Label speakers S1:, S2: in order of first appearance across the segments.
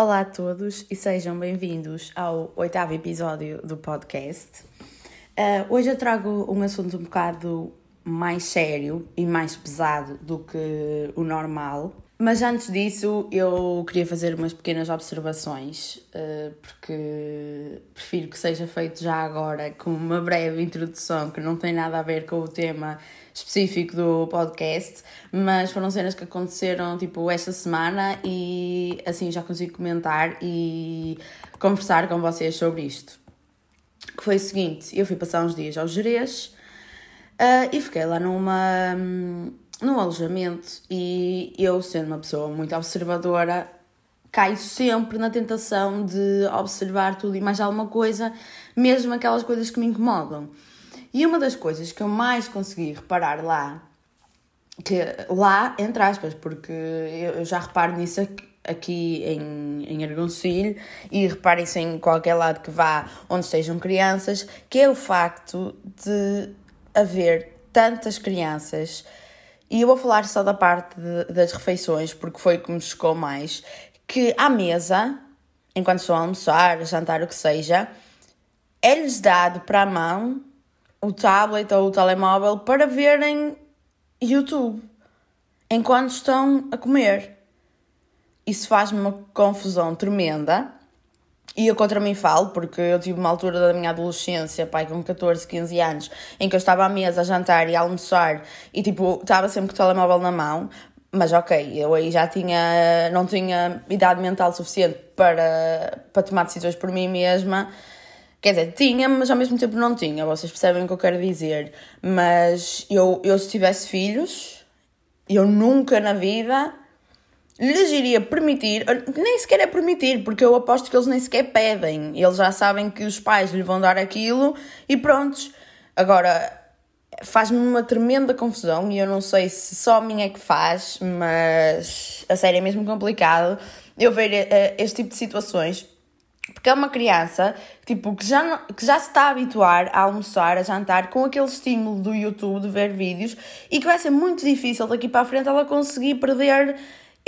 S1: Olá a todos e sejam bem-vindos ao oitavo episódio do podcast. Uh, hoje eu trago um assunto um bocado mais sério e mais pesado do que o normal. Mas antes disso, eu queria fazer umas pequenas observações, uh, porque prefiro que seja feito já agora, com uma breve introdução que não tem nada a ver com o tema específico do podcast, mas foram cenas que aconteceram tipo esta semana e assim já consigo comentar e conversar com vocês sobre isto. Que foi o seguinte, eu fui passar uns dias aos Jerez uh, e fiquei lá numa, num alojamento e eu sendo uma pessoa muito observadora caio sempre na tentação de observar tudo e mais alguma coisa, mesmo aquelas coisas que me incomodam. E uma das coisas que eu mais consegui reparar lá, que lá, entre aspas, porque eu já reparo nisso aqui, aqui em, em Argoncilho e reparem-se em qualquer lado que vá onde estejam crianças, que é o facto de haver tantas crianças, e eu vou falar só da parte de, das refeições, porque foi que me chocou mais, que à mesa, enquanto estão a almoçar, jantar, o que seja, é-lhes dado para a mão o tablet ou o telemóvel para verem YouTube enquanto estão a comer. Isso faz-me uma confusão tremenda. E eu contra mim falo, porque eu tive uma altura da minha adolescência, pai, com 14, 15 anos, em que eu estava à mesa a jantar e a almoçar e tipo, estava sempre com o telemóvel na mão, mas ok, eu aí já tinha, não tinha idade mental suficiente para, para tomar decisões por mim mesma Quer dizer, tinha, mas ao mesmo tempo não tinha, vocês percebem o que eu quero dizer. Mas eu, eu se tivesse filhos, eu nunca na vida lhes iria permitir, nem sequer é permitir, porque eu aposto que eles nem sequer pedem. Eles já sabem que os pais lhe vão dar aquilo e prontos. Agora, faz-me uma tremenda confusão e eu não sei se só a mim é que faz, mas a sério é mesmo complicado eu ver uh, este tipo de situações porque é uma criança tipo, que, já, que já se está a habituar a almoçar, a jantar com aquele estímulo do YouTube de ver vídeos e que vai ser muito difícil daqui para a frente ela conseguir perder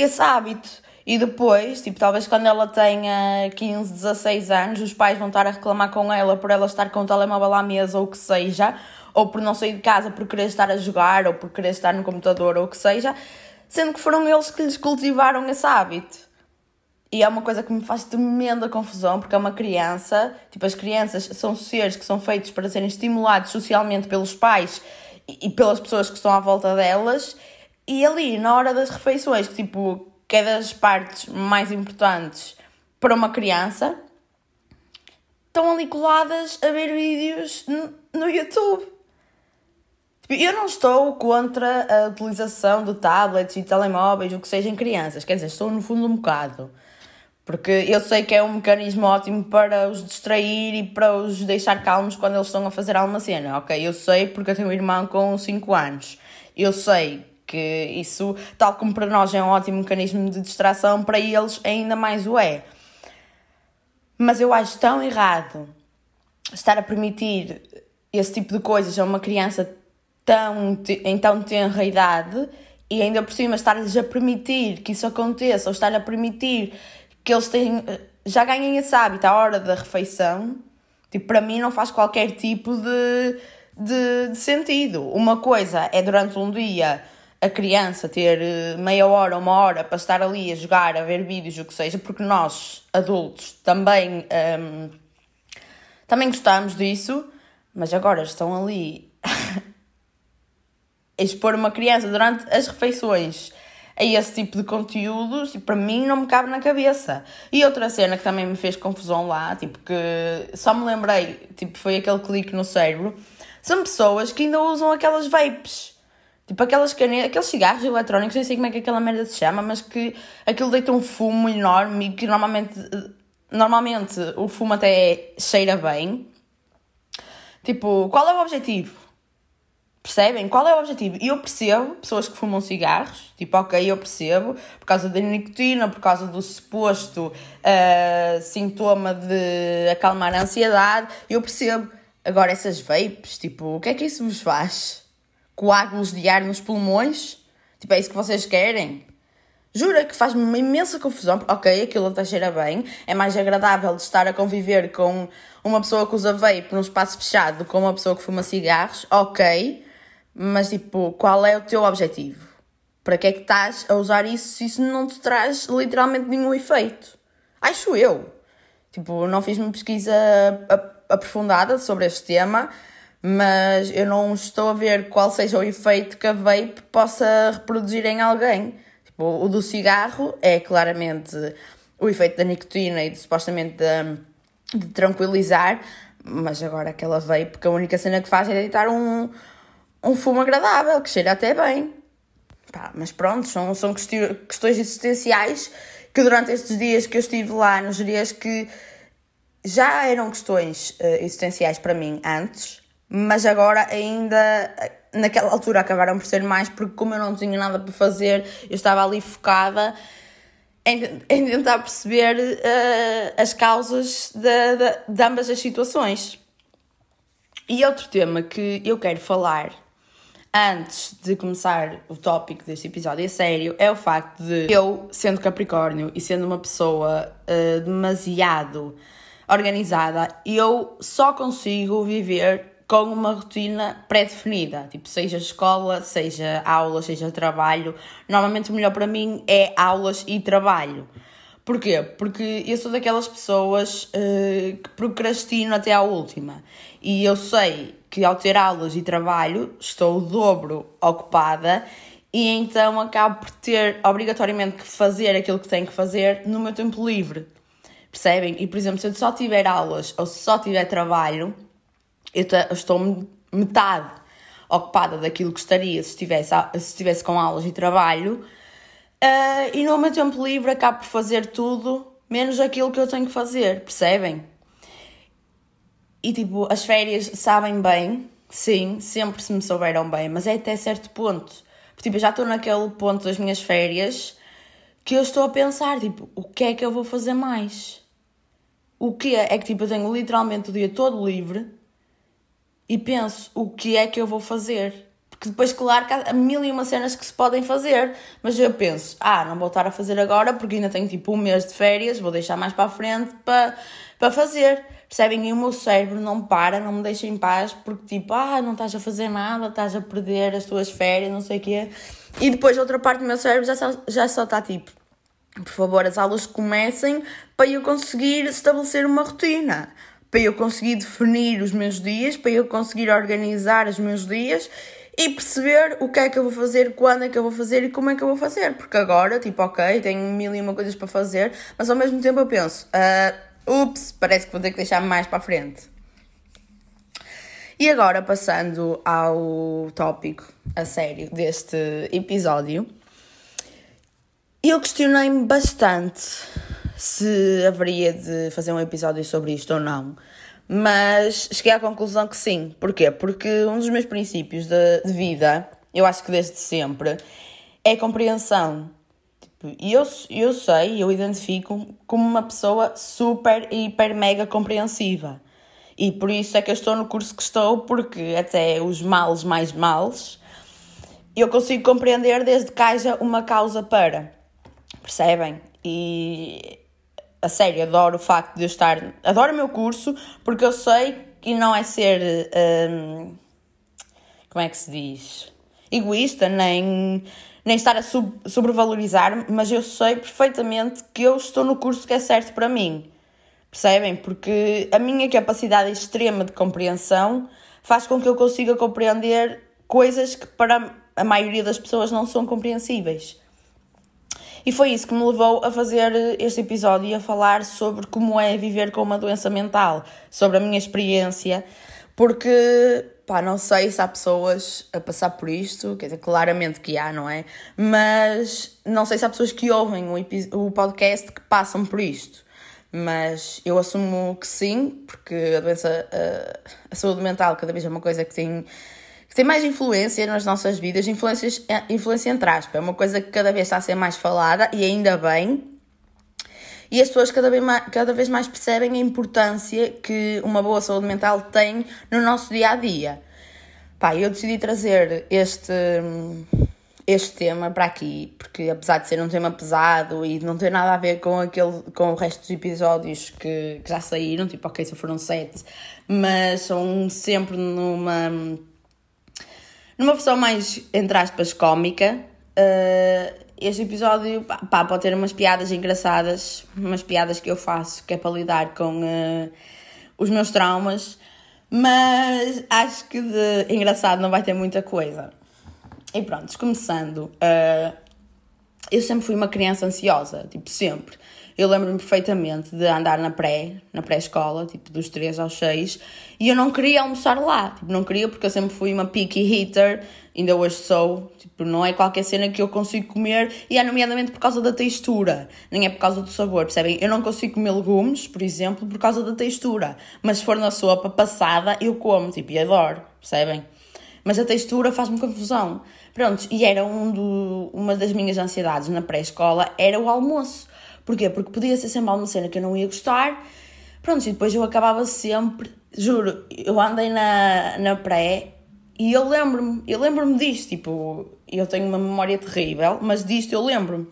S1: esse hábito. E depois, tipo, talvez quando ela tenha 15, 16 anos, os pais vão estar a reclamar com ela por ela estar com o telemóvel à mesa ou o que seja, ou por não sair de casa por querer estar a jogar, ou por querer estar no computador ou o que seja, sendo que foram eles que lhes cultivaram esse hábito. E é uma coisa que me faz tremenda confusão, porque é uma criança, tipo, as crianças são seres que são feitos para serem estimulados socialmente pelos pais e, e pelas pessoas que estão à volta delas, e ali, na hora das refeições, que tipo, que é das partes mais importantes para uma criança, estão ali coladas a ver vídeos no, YouTube. Tipo, eu não estou contra a utilização de tablets e telemóveis, o que seja em crianças, quer dizer, estou no fundo um bocado. Porque eu sei que é um mecanismo ótimo para os distrair e para os deixar calmos quando eles estão a fazer alguma cena, ok? Eu sei porque eu tenho um irmão com 5 anos. Eu sei que isso, tal como para nós é um ótimo mecanismo de distração, para eles ainda mais o é. Mas eu acho tão errado estar a permitir esse tipo de coisas a uma criança tão, em tão tenra idade e ainda por cima estar-lhes a permitir que isso aconteça ou estar a permitir que eles têm, já ganhem esse hábito à hora da refeição, tipo, para mim não faz qualquer tipo de, de, de sentido. Uma coisa é durante um dia a criança ter eh, meia hora, uma hora para estar ali a jogar, a ver vídeos, o que seja, porque nós, adultos, também, um, ehm, também gostamos disso, mas agora estão ali a expor uma criança durante as refeições a esse tipo de conteúdos, e para mim não me cabe na cabeça. E outra cena que também me fez confusão lá, tipo, que só me lembrei, tipo, foi aquele clique no cérebro, são pessoas que ainda usam aquelas vapes. Tipo aquelas canetas, aqueles cigarros eletrónicos, nem sei como é que aquela merda se chama, mas que aquilo deita um fumo enorme e que normalmente, normalmente o fumo até cheira bem. Tipo, qual é o objetivo? Percebem? Qual é o objetivo? E eu percebo pessoas que fumam cigarros, tipo, ok, eu percebo, por causa da nicotina, por causa do suposto uh, sintoma de acalmar a ansiedade, eu percebo. Agora, essas vapes, tipo, o que é que isso vos faz? Coágulos de ar nos pulmões? Tipo, é isso que vocês querem? Jura que faz-me uma imensa confusão. Ok, aquilo até cheira bem. É mais agradável de estar a conviver com uma pessoa que usa vape num espaço fechado do que uma pessoa que fuma cigarros. Ok. Mas, tipo, qual é o teu objetivo? Para que é que estás a usar isso se isso não te traz literalmente nenhum efeito? Acho eu. Tipo, não fiz uma pesquisa aprofundada sobre este tema, mas eu não estou a ver qual seja o efeito que a vape possa reproduzir em alguém. Tipo, o do cigarro é claramente o efeito da nicotina e de, supostamente de, de tranquilizar, mas agora aquela vape que a única cena que faz é deitar um, um fumo agradável, que cheira até bem. Pá, mas pronto, são, são questões existenciais que durante estes dias que eu estive lá nos dias que já eram questões uh, existenciais para mim antes, mas agora ainda naquela altura acabaram por ser mais porque como eu não tinha nada para fazer, eu estava ali focada em, em tentar perceber uh, as causas de, de, de ambas as situações. E outro tema que eu quero falar antes de começar o tópico deste episódio a sério é o facto de eu, sendo Capricórnio e sendo uma pessoa uh, demasiado organizada, eu só consigo viver com uma rotina pré-definida, tipo, seja escola, seja aula, seja trabalho. Normalmente o melhor para mim é aulas e trabalho. Porquê? Porque eu sou daquelas pessoas uh, que procrastino até à última. E eu sei que ao ter aulas e trabalho estou o dobro ocupada e então acabo por ter obrigatoriamente que fazer aquilo que tenho que fazer no meu tempo livre. Percebem? E por exemplo, se eu só tiver aulas ou se só tiver trabalho, eu estou metade ocupada daquilo que estaria se estivesse, se estivesse com aulas e trabalho, uh, e no meu tempo livre acabo por fazer tudo menos aquilo que eu tenho que fazer, percebem? E tipo, as férias sabem bem, sim, sempre se me souberam bem, mas é até certo ponto. Porque tipo, eu já estou naquele ponto das minhas férias que eu estou a pensar, tipo, o que é que eu vou fazer mais? O que é? É que tipo, eu tenho literalmente o dia todo livre e penso o que é que eu vou fazer. Porque depois, claro, que há mil e uma cenas que se podem fazer, mas eu penso, ah, não vou estar a fazer agora porque ainda tenho tipo um mês de férias, vou deixar mais para a frente para, para fazer. Percebem? E o meu cérebro não para, não me deixa em paz porque tipo, ah, não estás a fazer nada, estás a perder as tuas férias, não sei o quê. E depois outra parte do meu cérebro já só, já só está tipo, por favor, as aulas comecem para eu conseguir estabelecer uma rotina para eu conseguir definir os meus dias, para eu conseguir organizar os meus dias e perceber o que é que eu vou fazer, quando é que eu vou fazer e como é que eu vou fazer. Porque agora, tipo, ok, tenho mil e uma coisas para fazer, mas ao mesmo tempo eu penso, uh, ups, parece que vou ter que deixar mais para a frente. E agora, passando ao tópico a sério deste episódio, eu questionei-me bastante se haveria de fazer um episódio sobre isto ou não. Mas cheguei à conclusão que sim. Porquê? Porque um dos meus princípios de, de vida, eu acho que desde sempre, é compreensão. Tipo, eu, eu sei, eu identifico como uma pessoa super, hiper, mega compreensiva. E por isso é que eu estou no curso que estou, porque até os males mais males eu consigo compreender desde que haja uma causa para. Percebem? E a sério, adoro o facto de eu estar. Adoro o meu curso porque eu sei que não é ser. Um, como é que se diz? Egoísta, nem, nem estar a sub, sobrevalorizar, mas eu sei perfeitamente que eu estou no curso que é certo para mim. Percebem? Porque a minha capacidade extrema de compreensão faz com que eu consiga compreender coisas que para a maioria das pessoas não são compreensíveis. E foi isso que me levou a fazer este episódio e a falar sobre como é viver com uma doença mental, sobre a minha experiência, porque pá, não sei se há pessoas a passar por isto, quer dizer, claramente que há, não é? Mas não sei se há pessoas que ouvem o, o podcast que passam por isto. Mas eu assumo que sim, porque a doença, a, a saúde mental cada vez é uma coisa que tem que tem mais influência nas nossas vidas, influências, é, influência entre aspas, é uma coisa que cada vez está a ser mais falada e ainda bem. E as pessoas cada vez, mais, cada vez mais percebem a importância que uma boa saúde mental tem no nosso dia a dia. Pá, eu decidi trazer este, este tema para aqui, porque apesar de ser um tema pesado e não ter nada a ver com, aquele, com o resto dos episódios que, que já saíram, tipo, ok, só foram sete, mas são sempre numa, numa versão mais, entre aspas, cómica. Uh, este episódio pá, pode ter umas piadas engraçadas, umas piadas que eu faço, que é para lidar com uh, os meus traumas, mas acho que de engraçado não vai ter muita coisa. E pronto, começando, uh, eu sempre fui uma criança ansiosa, tipo, sempre. Eu lembro-me perfeitamente de andar na pré, na pré-escola, tipo, dos 3 aos 6, e eu não queria almoçar lá, tipo, não queria porque eu sempre fui uma picky eater, ainda hoje sou, tipo, não é qualquer cena que eu consigo comer, e é nomeadamente por causa da textura, nem é por causa do sabor, percebem? Eu não consigo comer legumes, por exemplo, por causa da textura, mas se for na sopa passada, eu como, tipo, e adoro, percebem? Mas a textura faz-me confusão. Pronto, e era um do, uma das minhas ansiedades na pré-escola, era o almoço. Porquê? Porque podia ser sempre uma cena que eu não ia gostar. Pronto, e depois eu acabava sempre, juro, eu andei na, na pré e eu lembro-me, eu lembro-me disto, tipo, eu tenho uma memória terrível, mas disto eu lembro-me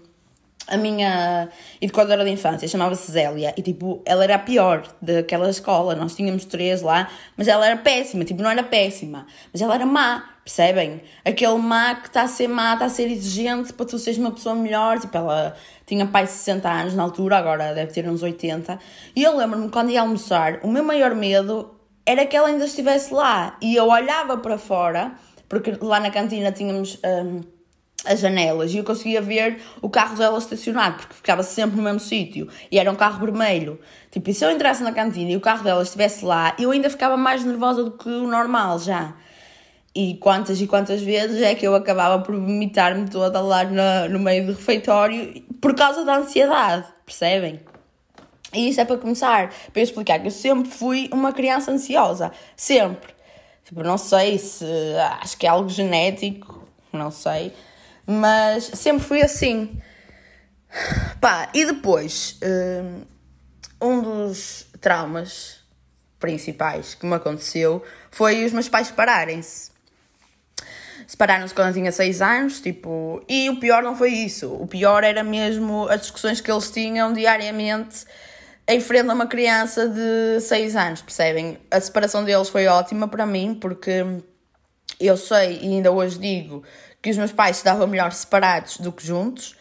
S1: a minha educadora de infância chamava-se Zélia e tipo, ela era a pior daquela escola. Nós tínhamos três lá, mas ela era péssima, tipo, não era péssima, mas ela era má, percebem? Aquele má que está a ser má, está a ser exigente para tu seres uma pessoa melhor. Tipo, ela tinha pai de 60 anos na altura, agora deve ter uns 80. E eu lembro-me quando ia almoçar, o meu maior medo era que ela ainda estivesse lá e eu olhava para fora, porque lá na cantina tínhamos. Um, as janelas e eu conseguia ver o carro dela estacionado, porque ficava sempre no mesmo sítio e era um carro vermelho. Tipo, e se eu entrasse na cantina e o carro dela estivesse lá, eu ainda ficava mais nervosa do que o normal já. E quantas e quantas vezes é que eu acabava por vomitar-me toda lá no, no meio do refeitório por causa da ansiedade, percebem? E isso é para começar, para explicar que eu sempre fui uma criança ansiosa, sempre. Tipo, não sei se acho que é algo genético, não sei mas sempre fui assim. Pá, e depois, hum, um dos traumas principais que me aconteceu foi os meus pais separarem-se. Separaram-se quando eu tinha 6 anos, tipo, e o pior não foi isso. O pior era mesmo as discussões que eles tinham diariamente em frente a uma criança de 6 anos, percebem? A separação deles foi ótima para mim, porque eu sei e ainda hoje digo que os meus pais se davam melhor separados do que juntos,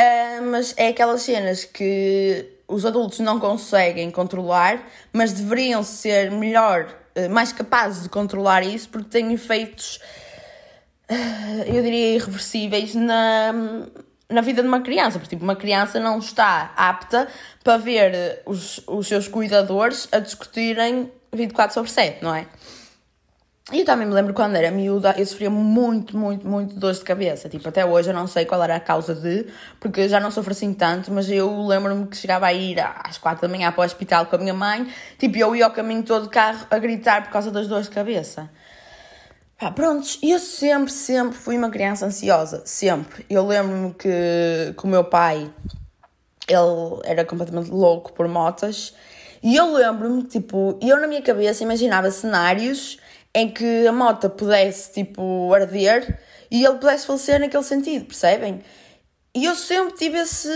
S1: uh, mas é aquelas cenas que os adultos não conseguem controlar, mas deveriam ser melhor, uh, mais capazes de controlar isso, porque têm efeitos, eu diria, irreversíveis na, na vida de uma criança. Porque, tipo, uma criança não está apta para ver os, os seus cuidadores a discutirem 24 sobre 7, não é? E eu também me lembro quando era miúda, eu sofria muito, muito, muito dores de cabeça. Tipo, até hoje eu não sei qual era a causa de, porque eu já não sofro assim tanto, mas eu lembro-me que chegava a ir às quatro da manhã para o hospital com a minha mãe, tipo, eu ia ao caminho todo de carro a gritar por causa das dores de cabeça. Pá, prontos, eu sempre, sempre fui uma criança ansiosa, sempre. Eu lembro-me que, que o meu pai, ele era completamente louco por motas, e eu lembro-me, tipo, eu na minha cabeça imaginava cenários em que a moto pudesse, tipo, arder e ele pudesse falecer naquele sentido, percebem? E eu sempre tive esse,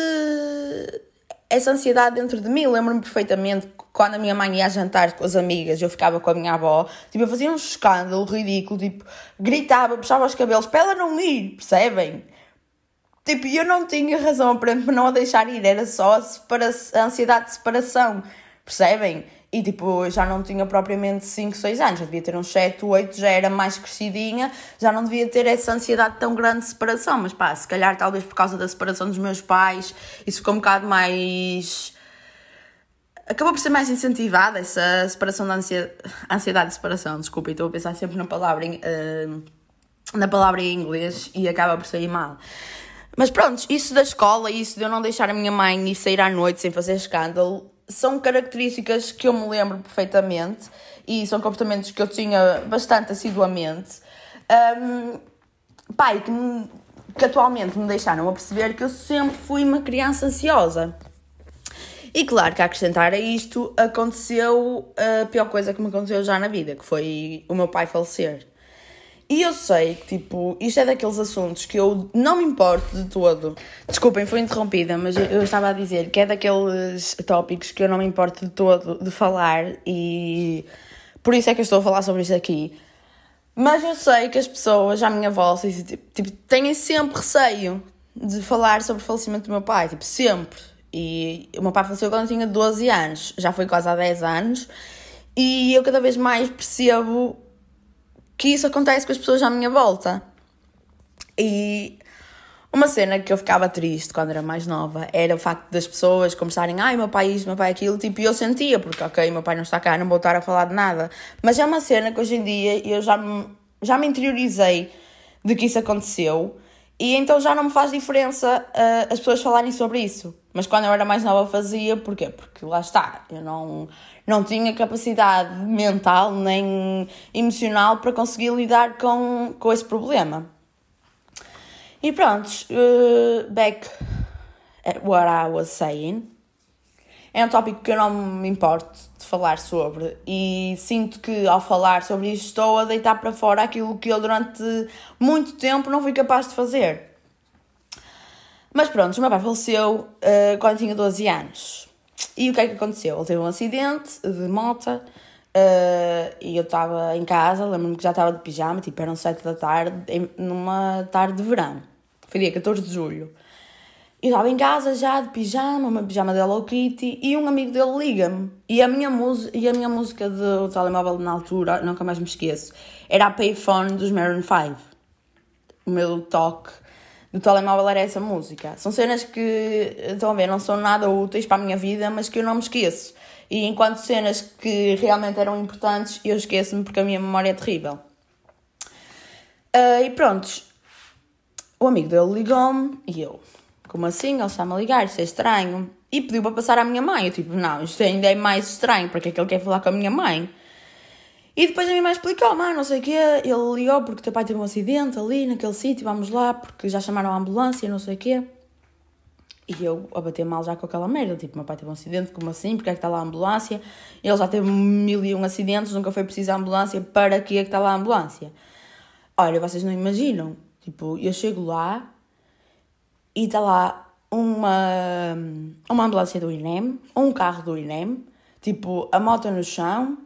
S1: essa ansiedade dentro de mim. Lembro-me perfeitamente quando a minha mãe ia jantar com as amigas, eu ficava com a minha avó, tipo, eu fazia um escândalo ridículo, tipo, gritava, puxava os cabelos para ela não ir, percebem? Tipo, eu não tinha razão para não a deixar ir, era só a, a ansiedade de separação, percebem? E tipo, já não tinha propriamente 5, 6 anos, já devia ter uns 7, 8, já era mais crescidinha, já não devia ter essa ansiedade tão grande de separação. Mas pá, se calhar talvez por causa da separação dos meus pais, isso ficou um bocado mais. Acabou por ser mais incentivada essa separação da ansiedade, ansiedade de separação. Desculpa, estou a pensar sempre na palavra, em, uh, na palavra em inglês e acaba por sair mal. Mas pronto, isso da escola, isso de eu não deixar a minha mãe ir sair à noite sem fazer escândalo, são características que eu me lembro perfeitamente e são comportamentos que eu tinha bastante assiduamente. Um, pai, que, que atualmente me deixaram a perceber que eu sempre fui uma criança ansiosa. E claro que a acrescentar a isto aconteceu a pior coisa que me aconteceu já na vida, que foi o meu pai falecer. E eu sei que, tipo, isto é daqueles assuntos que eu não me importo de todo. Desculpem, foi interrompida, mas eu estava a dizer que é daqueles tópicos que eu não me importo de todo de falar e por isso é que eu estou a falar sobre isto aqui. Mas eu sei que as pessoas à minha volta tipo, têm sempre receio de falar sobre o falecimento do meu pai, tipo, sempre. E o meu pai faleceu quando eu tinha 12 anos, já foi quase há 10 anos, e eu cada vez mais percebo que isso acontece com as pessoas à minha volta. E uma cena que eu ficava triste quando era mais nova era o facto das pessoas começarem, ai, meu pai isto, meu pai aquilo, tipo, e eu sentia, porque, ok, meu pai não está cá, não vou estar a falar de nada. Mas é uma cena que hoje em dia eu já me, já me interiorizei de que isso aconteceu e então já não me faz diferença uh, as pessoas falarem sobre isso. Mas quando eu era mais nova fazia, porquê? Porque lá está, eu não, não tinha capacidade mental nem emocional para conseguir lidar com, com esse problema. E pronto, uh, back at what I was saying. É um tópico que eu não me importo de falar sobre e sinto que ao falar sobre isto estou a deitar para fora aquilo que eu durante muito tempo não fui capaz de fazer. Mas pronto, o meu pai faleceu uh, quando tinha 12 anos. E o que é que aconteceu? Ele teve um acidente de moto uh, e eu estava em casa, lembro-me que já estava de pijama, tipo eram 7 da tarde, numa tarde de verão. Foi dia 14 de julho. Eu estava em casa já de pijama, uma pijama de Hello Kitty, e um amigo dele liga-me. E, a minha e a minha música do telemóvel na altura, nunca mais me esqueço, era a Payphone dos Maroon 5. O meu toque do telemóvel era essa música. São cenas que, estão a ver, não são nada úteis para a minha vida, mas que eu não me esqueço. E enquanto cenas que realmente eram importantes, eu esqueço-me porque a minha memória é terrível. Uh, e pronto, o amigo dele ligou-me e eu, como assim? Ele está-me a ligar, isso é estranho. E pediu para passar à minha mãe. Eu tipo, não, isto ainda é mais estranho, porque é que ele quer falar com a minha mãe? E depois a minha mãe explicou, mãe, não sei o quê, ele ligou porque o teu pai teve um acidente ali naquele sítio, vamos lá, porque já chamaram a ambulância, não sei o quê. E eu a bater mal já com aquela merda, tipo, meu pai teve um acidente, como assim, porque é que está lá a ambulância? Ele já teve mil e um acidentes, nunca foi preciso a ambulância, para que é que está lá a ambulância? Olha, vocês não imaginam, tipo, eu chego lá e está lá uma, uma ambulância do INEM, um carro do INEM, tipo, a moto no chão,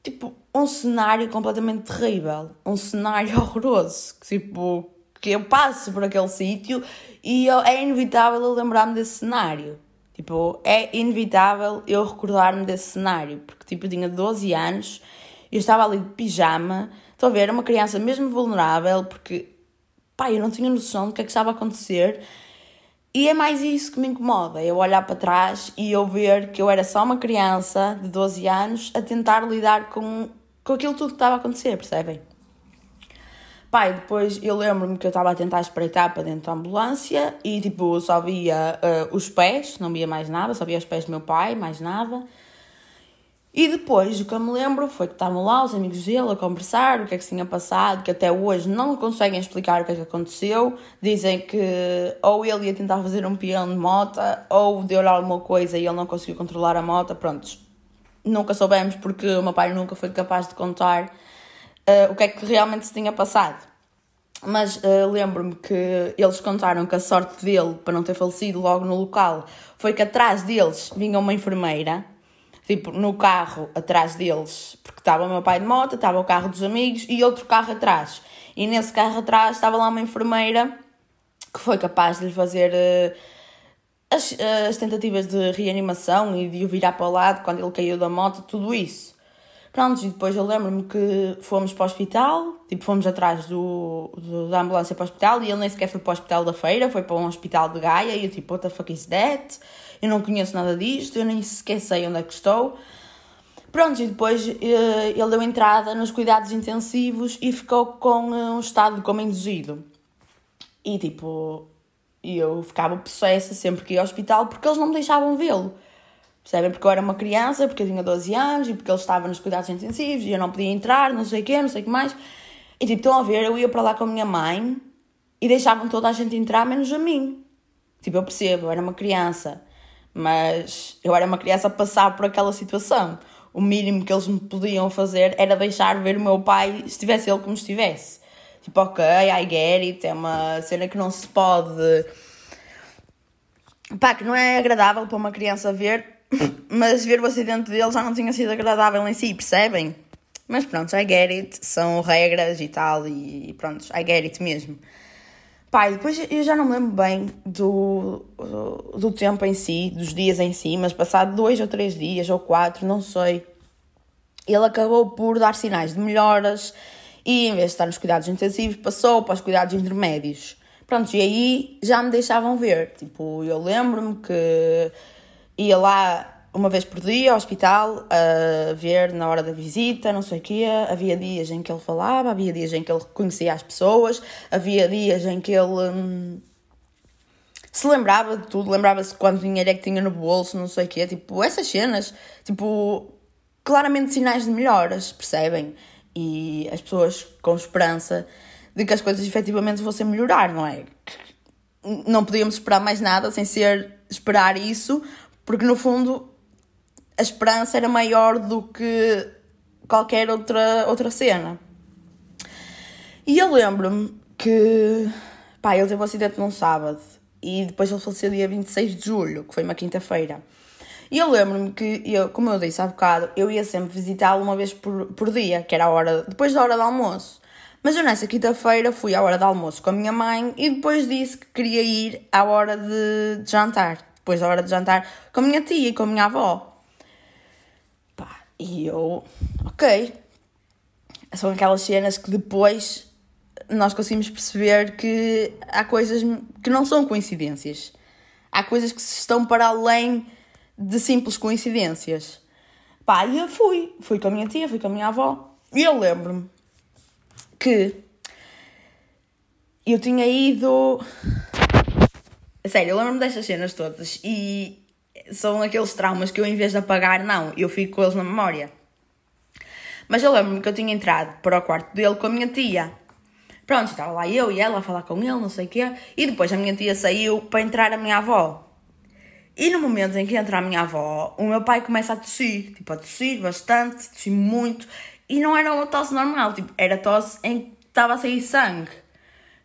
S1: tipo, um cenário completamente terrível, um cenário horroroso, que, tipo, que eu passo por aquele sítio e eu, é inevitável eu lembrar-me desse cenário. Tipo, é inevitável eu recordar-me desse cenário, porque, tipo, eu tinha 12 anos, eu estava ali de pijama, estou a ver, uma criança mesmo vulnerável, porque, pá, eu não tinha noção do que é que estava a acontecer, e é mais isso que me incomoda, eu olhar para trás e eu ver que eu era só uma criança de 12 anos a tentar lidar com, com aquilo tudo que estava a acontecer, percebem? Pai, depois eu lembro-me que eu estava a tentar espreitar para dentro da ambulância e tipo, só via uh, os pés, não via mais nada, só via os pés do meu pai, mais nada. E depois, o que eu me lembro foi que estavam lá os amigos dele a conversar, o que é que se tinha passado, que até hoje não conseguem explicar o que é que aconteceu. Dizem que ou ele ia tentar fazer um peão de moto, ou deu-lhe alguma coisa e ele não conseguiu controlar a moto. Prontos, nunca soubemos porque o meu pai nunca foi capaz de contar uh, o que é que realmente se tinha passado. Mas uh, lembro-me que eles contaram que a sorte dele, para não ter falecido logo no local, foi que atrás deles vinha uma enfermeira tipo, no carro atrás deles, porque estava o meu pai de moto, estava o carro dos amigos e outro carro atrás. E nesse carro atrás estava lá uma enfermeira que foi capaz de lhe fazer uh, as, as tentativas de reanimação e de o virar para o lado quando ele caiu da moto, tudo isso. Pronto, e depois eu lembro-me que fomos para o hospital, tipo, fomos atrás do, do, da ambulância para o hospital e ele nem sequer foi para o hospital da feira, foi para um hospital de Gaia e eu tipo, what the fuck is that? eu não conheço nada disto, eu nem sequer sei onde é que estou. Pronto, e depois eh, ele deu entrada nos cuidados intensivos e ficou com eh, um estado de coma induzido. E tipo, eu ficava possessa sempre que ia ao hospital porque eles não me deixavam vê-lo. Percebem? Porque eu era uma criança, porque eu tinha 12 anos e porque ele estava nos cuidados intensivos e eu não podia entrar, não sei o quê, não sei o que mais. E tipo, estão a ver, eu ia para lá com a minha mãe e deixavam toda a gente entrar, menos a mim. Tipo, eu percebo, eu era uma criança mas eu era uma criança a passar por aquela situação. o mínimo que eles me podiam fazer era deixar ver o meu pai, estivesse ele como estivesse. Tipo, ok, I get it, é uma cena que não se pode. Pá, que não é agradável para uma criança ver, mas ver o acidente dele já não tinha sido agradável em si, percebem? Mas pronto, I get it, são regras e tal, e pronto, I get it mesmo. Pai, depois eu já não me lembro bem do, do tempo em si, dos dias em si, mas passado dois ou três dias ou quatro, não sei, ele acabou por dar sinais de melhoras e em vez de estar nos cuidados intensivos, passou para os cuidados intermédios. Pronto, e aí já me deixavam ver. Tipo, eu lembro-me que ia lá uma vez por dia ao hospital a ver na hora da visita, não sei o quê. Havia dias em que ele falava, havia dias em que ele conhecia as pessoas, havia dias em que ele hum, se lembrava de tudo, lembrava-se quanto dinheiro é que tinha no bolso, não sei o quê. Tipo, essas cenas, tipo, claramente sinais de melhoras, percebem? E as pessoas com esperança de que as coisas efetivamente fossem melhorar, não é? Não podíamos esperar mais nada sem ser esperar isso, porque no fundo a esperança era maior do que qualquer outra, outra cena. E eu lembro-me que pá, ele teve um acidente num sábado e depois ele faleceu dia 26 de julho, que foi uma quinta-feira. E eu lembro-me que, eu, como eu disse há bocado, eu ia sempre visitá-lo uma vez por, por dia, que era a hora, depois da hora do almoço. Mas eu nessa quinta-feira fui à hora do almoço com a minha mãe e depois disse que queria ir à hora de, de jantar. Depois da hora de jantar com a minha tia e com a minha avó. E eu, ok. São aquelas cenas que depois nós conseguimos perceber que há coisas que não são coincidências. Há coisas que estão para além de simples coincidências. Pá, e eu fui. Fui com a minha tia, fui com a minha avó. E eu lembro-me que eu tinha ido. Sério, eu lembro-me destas cenas todas e são aqueles traumas que eu, em vez de apagar, não, eu fico com eles na memória. Mas eu lembro-me que eu tinha entrado para o quarto dele com a minha tia. Pronto, estava lá eu e ela a falar com ele, não sei o quê. E depois a minha tia saiu para entrar a minha avó. E no momento em que entra a minha avó, o meu pai começa a tossir. Tipo, a tossir bastante, tossir muito. E não era uma tosse normal, tipo, era tosse em que estava a sair sangue.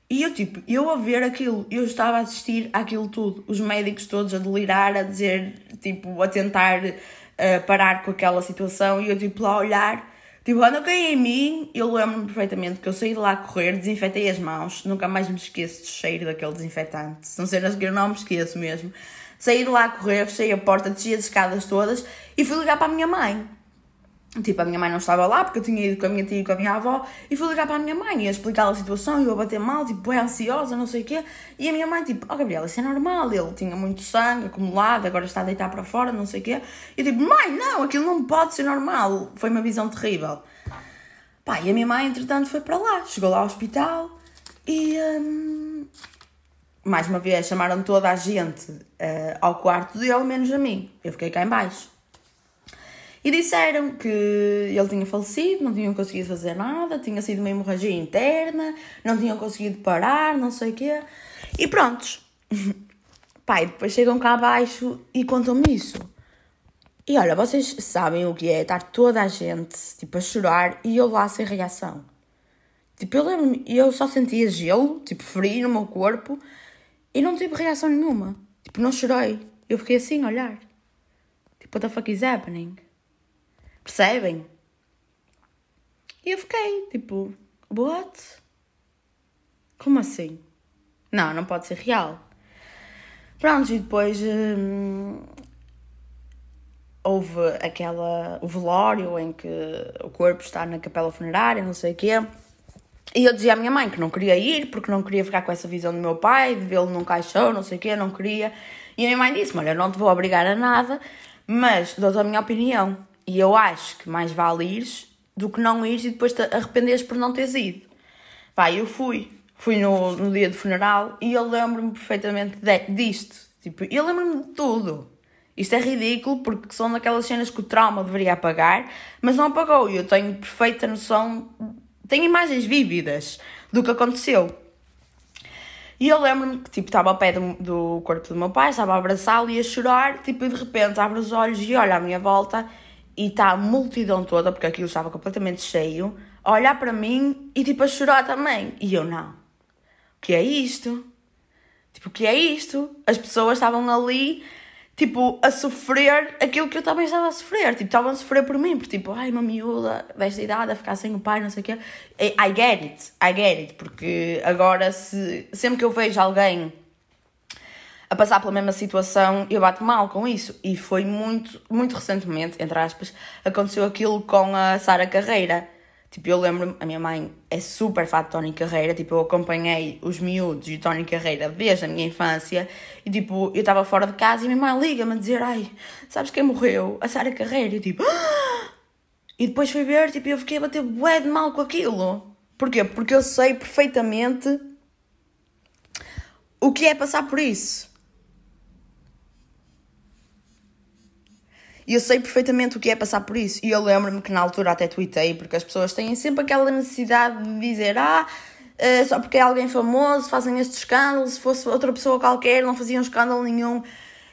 S1: E eu, tipo, eu a ver aquilo, eu estava a assistir àquilo tudo. Os médicos todos a delirar, a dizer, tipo, a tentar uh, parar com aquela situação. E eu, tipo, lá a olhar, tipo, quando eu caí em mim, eu lembro-me perfeitamente que eu saí de lá a correr, desinfetei as mãos. Nunca mais me esqueço do cheiro daquele desinfetante. São cenas que eu não me esqueço mesmo. Saí de lá a correr, fechei a porta, desci as escadas todas e fui ligar para a minha mãe. Tipo, a minha mãe não estava lá porque eu tinha ido com a minha tia e com a minha avó e fui ligar para a minha mãe e explicar a situação e eu a bater mal, tipo, é ansiosa, não sei o quê. E a minha mãe, tipo, oh Gabriela, isso é normal, ele tinha muito sangue acumulado, agora está a deitar para fora, não sei o quê. E eu tipo, mãe, não, aquilo não pode ser normal. Foi uma visão terrível. Pá, e a minha mãe, entretanto, foi para lá, chegou lá ao hospital e. Hum, mais uma vez, chamaram toda a gente uh, ao quarto dele, menos a mim. Eu fiquei cá em baixo. E disseram que ele tinha falecido, não tinham conseguido fazer nada, tinha sido uma hemorragia interna, não tinham conseguido parar, não sei o quê. E prontos. Pai, depois chegam cá abaixo e contam-me isso. E olha, vocês sabem o que é estar toda a gente, tipo, a chorar e eu lá sem reação. Tipo, eu lembro-me, eu só sentia gelo, tipo, frio no meu corpo e não tive reação nenhuma. Tipo, não chorei. Eu fiquei assim a olhar. Tipo, what the fuck is happening? Percebem? E eu fiquei tipo, what? Como assim? Não, não pode ser real. Pronto, e depois hum, houve aquela, o velório em que o corpo está na capela funerária, não sei o quê. E eu dizia à minha mãe que não queria ir, porque não queria ficar com essa visão do meu pai, de vê-lo num caixão, não sei o quê, não queria. E a minha mãe disse: Olha, não te vou obrigar a nada, mas dou-te a minha opinião. E eu acho que mais vale ires do que não ires e depois te arrependeres por não teres ido. Pá, eu fui. Fui no, no dia do funeral e eu lembro-me perfeitamente de, disto. Tipo, eu lembro-me de tudo. Isto é ridículo porque são daquelas cenas que o trauma deveria apagar, mas não apagou. E eu tenho perfeita noção, tenho imagens vívidas do que aconteceu. E eu lembro-me que tipo, estava ao pé do, do corpo do meu pai, estava a abraçá-lo e a chorar, tipo, e de repente abro os olhos e olho à minha volta e está a multidão toda, porque aquilo estava completamente cheio, a olhar para mim e tipo a chorar também. E eu não. O que é isto? Tipo, o que é isto? As pessoas estavam ali, tipo, a sofrer aquilo que eu também estava a sofrer. Tipo, estavam a sofrer por mim, porque tipo, ai, uma miúda desta idade a ficar sem o pai, não sei o quê. I get it, I get it, porque agora se, sempre que eu vejo alguém a passar pela mesma situação, eu bato mal com isso. E foi muito, muito recentemente, entre aspas, aconteceu aquilo com a Sara Carreira. Tipo, eu lembro-me, a minha mãe é super fã de Tony Carreira, tipo, eu acompanhei os miúdos de Tony Carreira desde a minha infância e, tipo, eu estava fora de casa e a minha mãe liga-me a dizer, ai, sabes quem morreu? A Sara Carreira. E, tipo, ah! e depois fui ver, tipo, eu fiquei a bater bué de mal com aquilo. Porquê? Porque eu sei perfeitamente o que é passar por isso. E eu sei perfeitamente o que é passar por isso. E eu lembro-me que na altura até tuitei, porque as pessoas têm sempre aquela necessidade de dizer: ah, uh, só porque é alguém famoso fazem este escândalo, se fosse outra pessoa qualquer não faziam escândalo nenhum.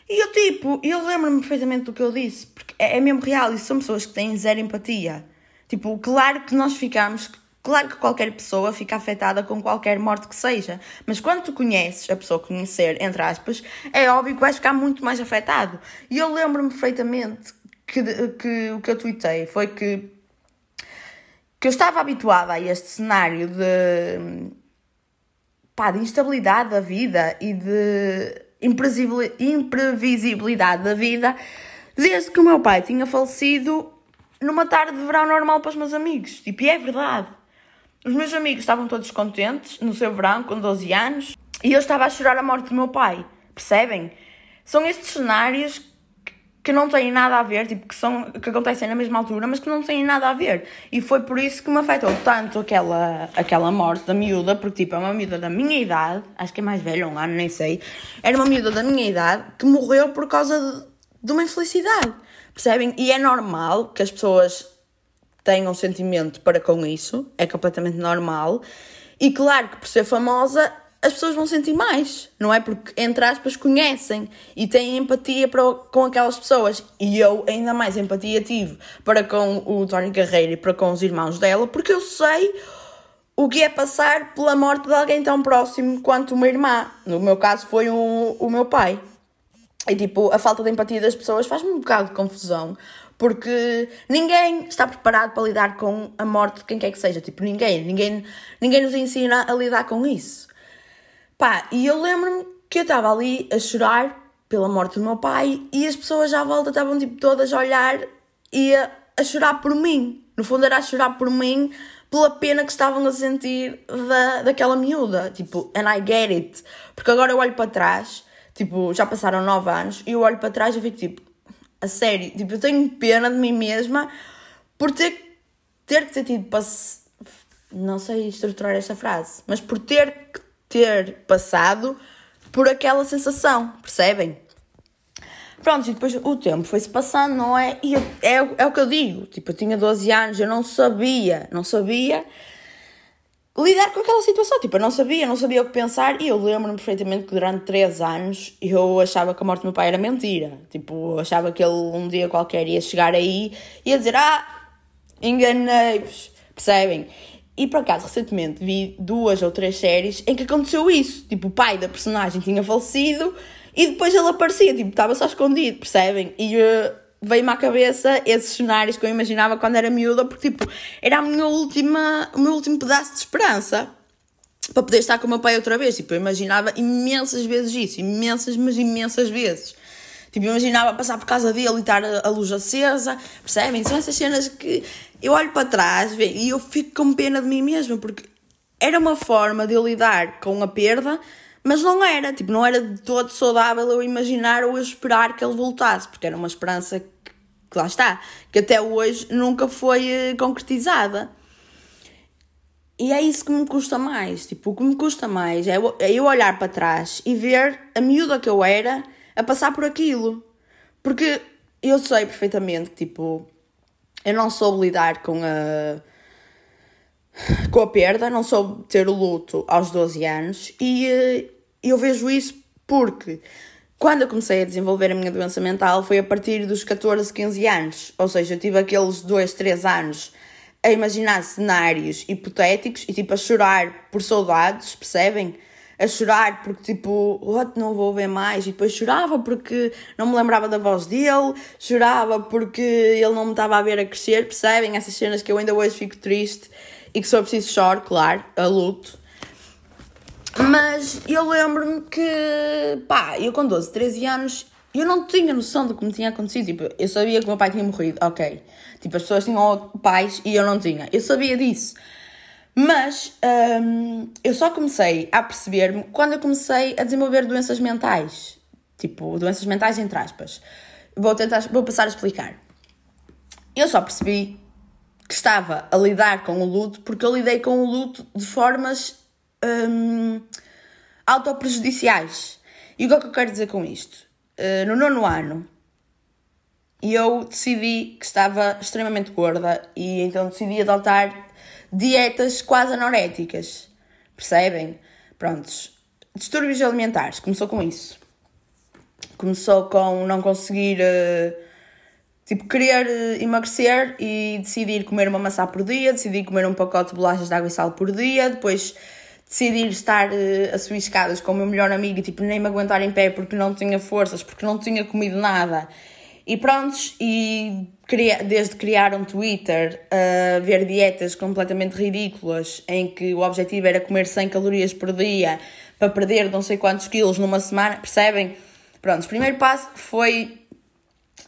S1: E eu, tipo, eu lembro-me perfeitamente do que eu disse, porque é, é mesmo real. E são pessoas que têm zero empatia. Tipo, claro que nós ficamos, Claro que qualquer pessoa fica afetada com qualquer morte que seja, mas quando tu conheces a pessoa conhecer, entre aspas, é óbvio que vais ficar muito mais afetado. E eu lembro-me perfeitamente que, que o que eu tuitei foi que, que eu estava habituada a este cenário de, pá, de instabilidade da vida e de imprevisibilidade da vida desde que o meu pai tinha falecido numa tarde de verão normal para os meus amigos. Tipo, e é verdade. Os meus amigos estavam todos contentes no seu verão, com 12 anos, e eu estava a chorar a morte do meu pai. Percebem? São estes cenários que não têm nada a ver, tipo, que, são, que acontecem na mesma altura, mas que não têm nada a ver. E foi por isso que me afetou tanto aquela, aquela morte da miúda, porque, tipo, é uma miúda da minha idade, acho que é mais velha, um ano, nem sei. Era uma miúda da minha idade que morreu por causa de, de uma infelicidade. Percebem? E é normal que as pessoas tenham sentimento para com isso, é completamente normal. E claro que por ser famosa, as pessoas vão sentir mais, não é? Porque, entre aspas, conhecem e têm empatia para, com aquelas pessoas. E eu ainda mais empatia tive para com o Tony Carreira e para com os irmãos dela, porque eu sei o que é passar pela morte de alguém tão próximo quanto uma irmã. No meu caso, foi o, o meu pai. E tipo, a falta de empatia das pessoas faz-me um bocado de confusão, porque ninguém está preparado para lidar com a morte de quem quer que seja. Tipo, ninguém. Ninguém, ninguém nos ensina a lidar com isso. Pá, e eu lembro-me que eu estava ali a chorar pela morte do meu pai e as pessoas à volta estavam tipo todas a olhar e a, a chorar por mim. No fundo era a chorar por mim pela pena que estavam a sentir da, daquela miúda. Tipo, and I get it. Porque agora eu olho para trás, tipo, já passaram nove anos, e eu olho para trás e fico tipo, a sério. Tipo, eu tenho pena de mim mesma por ter, ter que ter tido. Pass... Não sei estruturar esta frase, mas por ter que ter passado por aquela sensação, percebem? Pronto, e depois o tempo foi-se passando, não é? E eu, é, é o que eu digo, tipo, eu tinha 12 anos, eu não sabia, não sabia lidar com aquela situação. Tipo, eu não sabia, não sabia o que pensar e eu lembro-me perfeitamente que durante 3 anos eu achava que a morte do meu pai era mentira. Tipo, eu achava que ele um dia qualquer ia chegar aí e ia dizer: Ah, enganei-vos. Percebem? E por acaso, recentemente vi duas ou três séries em que aconteceu isso. Tipo, o pai da personagem tinha falecido e depois ele aparecia, tipo, estava só escondido, percebem? E uh, veio-me à cabeça esses cenários que eu imaginava quando era miúda, porque tipo, era a minha última, o meu último pedaço de esperança para poder estar com o meu pai outra vez. Tipo, eu imaginava imensas vezes isso, imensas, mas imensas vezes. Tipo, imaginava passar por casa dele e estar a, luz acesa, percebem? São essas cenas que eu olho para trás e eu fico com pena de mim mesma, porque era uma forma de eu lidar com a perda mas não era, tipo, não era de todo saudável eu imaginar ou eu esperar que ele voltasse, porque era uma esperança que, que lá está, que até hoje nunca foi eh, concretizada. E é isso que me custa mais. Tipo, o que me custa mais é eu, é eu olhar para trás e ver a miúda que eu era a passar por aquilo. Porque eu sei perfeitamente tipo, eu não soube lidar com a com a perda, não soube ter o luto aos 12 anos e uh, eu vejo isso porque quando eu comecei a desenvolver a minha doença mental foi a partir dos 14, 15 anos. Ou seja, eu tive aqueles 2, 3 anos a imaginar cenários hipotéticos e tipo a chorar por saudades, percebem? A chorar porque tipo, what, não vou ver mais. E depois chorava porque não me lembrava da voz dele, chorava porque ele não me estava a ver a crescer, percebem? Essas cenas que eu ainda hoje fico triste e que só preciso choro, claro, a luto. Mas eu lembro-me que, pá, eu com 12, 13 anos, eu não tinha noção do que me tinha acontecido. Tipo, eu sabia que o meu pai tinha morrido, ok. Tipo, as pessoas tinham pais e eu não tinha. Eu sabia disso. Mas hum, eu só comecei a perceber-me quando eu comecei a desenvolver doenças mentais. Tipo, doenças mentais entre aspas. Vou tentar, vou passar a explicar. Eu só percebi que estava a lidar com o luto porque eu lidei com o luto de formas um, autoprejudiciais. E o que é que eu quero dizer com isto? Uh, no nono ano, eu decidi que estava extremamente gorda e então decidi adotar dietas quase anoréticas. Percebem? Prontos. Distúrbios alimentares. Começou com isso. Começou com não conseguir. Uh, tipo, querer uh, emagrecer e decidir comer uma maçã por dia, decidir comer um pacote de bolachas de água e sal por dia, depois decidir estar uh, subir escadas com o meu melhor amigo e tipo, nem me aguentar em pé porque não tinha forças, porque não tinha comido nada. E prontos, e desde criar um Twitter, a uh, ver dietas completamente ridículas, em que o objetivo era comer 100 calorias por dia para perder não sei quantos quilos numa semana, percebem? Pronto, o primeiro passo foi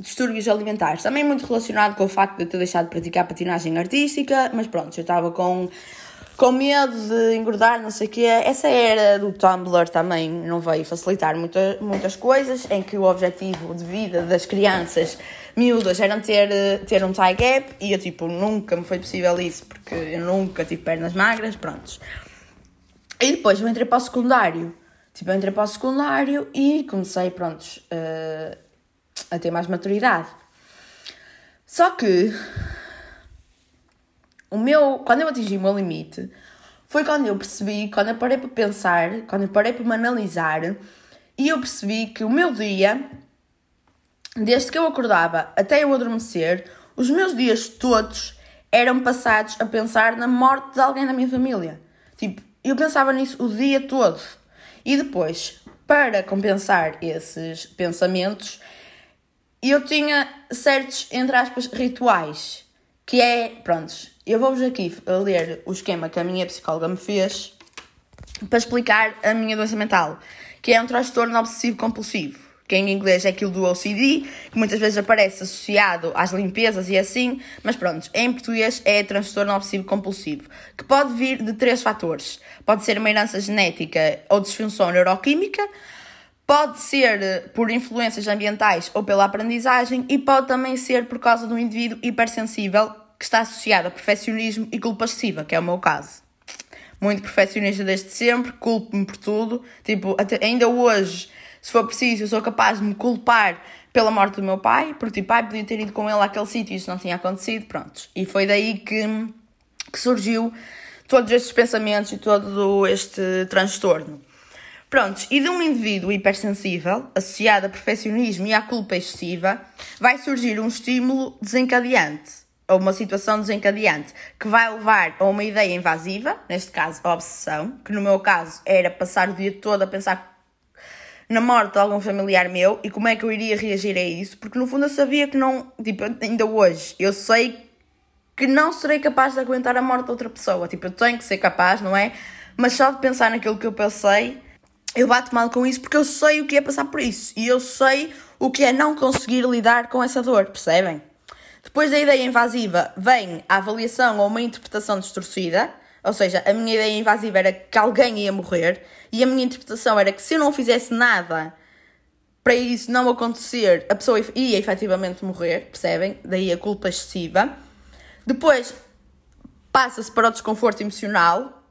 S1: distúrbios alimentares, também muito relacionado com o facto de eu ter deixado de praticar patinagem artística, mas pronto, eu estava com com medo de engordar, não sei o quê. Essa era do Tumblr também não veio facilitar muita, muitas coisas, em que o objetivo de vida das crianças miúdas era ter, ter um tie gap e eu, tipo, nunca me foi possível isso, porque eu nunca tive pernas magras, prontos. E depois eu entrei para o secundário. Tipo, eu entrei para o secundário e comecei, prontos, uh, a ter mais maturidade. Só que o meu, quando eu atingi o meu limite, foi quando eu percebi, quando eu parei para pensar, quando eu parei para me analisar, e eu percebi que o meu dia, desde que eu acordava até eu adormecer, os meus dias todos eram passados a pensar na morte de alguém da minha família. Tipo, eu pensava nisso o dia todo. E depois, para compensar esses pensamentos, eu tinha certos, entre aspas, rituais. Que é, prontos, eu vou-vos aqui ler o esquema que a minha psicóloga me fez para explicar a minha doença mental, que é um transtorno obsessivo compulsivo, que em inglês é aquilo do OCD, que muitas vezes aparece associado às limpezas e assim, mas pronto, em português é transtorno obsessivo compulsivo, que pode vir de três fatores. Pode ser uma herança genética ou disfunção neuroquímica, pode ser por influências ambientais ou pela aprendizagem e pode também ser por causa de um indivíduo hipersensível que está associado a perfeccionismo e culpa excessiva, que é o meu caso. Muito perfeccionista desde sempre, culpo-me por tudo. Tipo, até, ainda hoje, se for preciso, eu sou capaz de me culpar pela morte do meu pai, porque tipo, pai podia ter ido com ele àquele sítio e isso não tinha acontecido, pronto. E foi daí que, que surgiu todos estes pensamentos e todo este transtorno. Prontos, e de um indivíduo hipersensível, associado a perfeccionismo e à culpa excessiva, vai surgir um estímulo desencadeante ou uma situação desencadeante que vai levar a uma ideia invasiva, neste caso a obsessão, que no meu caso era passar o dia todo a pensar na morte de algum familiar meu e como é que eu iria reagir a isso, porque no fundo eu sabia que não, tipo, ainda hoje, eu sei que não serei capaz de aguentar a morte de outra pessoa, tipo, eu tenho que ser capaz, não é? Mas só de pensar naquilo que eu pensei, eu bato mal com isso porque eu sei o que é passar por isso e eu sei o que é não conseguir lidar com essa dor, percebem? Depois da ideia invasiva vem a avaliação ou uma interpretação distorcida, ou seja, a minha ideia invasiva era que alguém ia morrer e a minha interpretação era que se eu não fizesse nada para isso não acontecer, a pessoa ia efetivamente morrer, percebem? Daí a culpa excessiva. Depois passa-se para o desconforto emocional,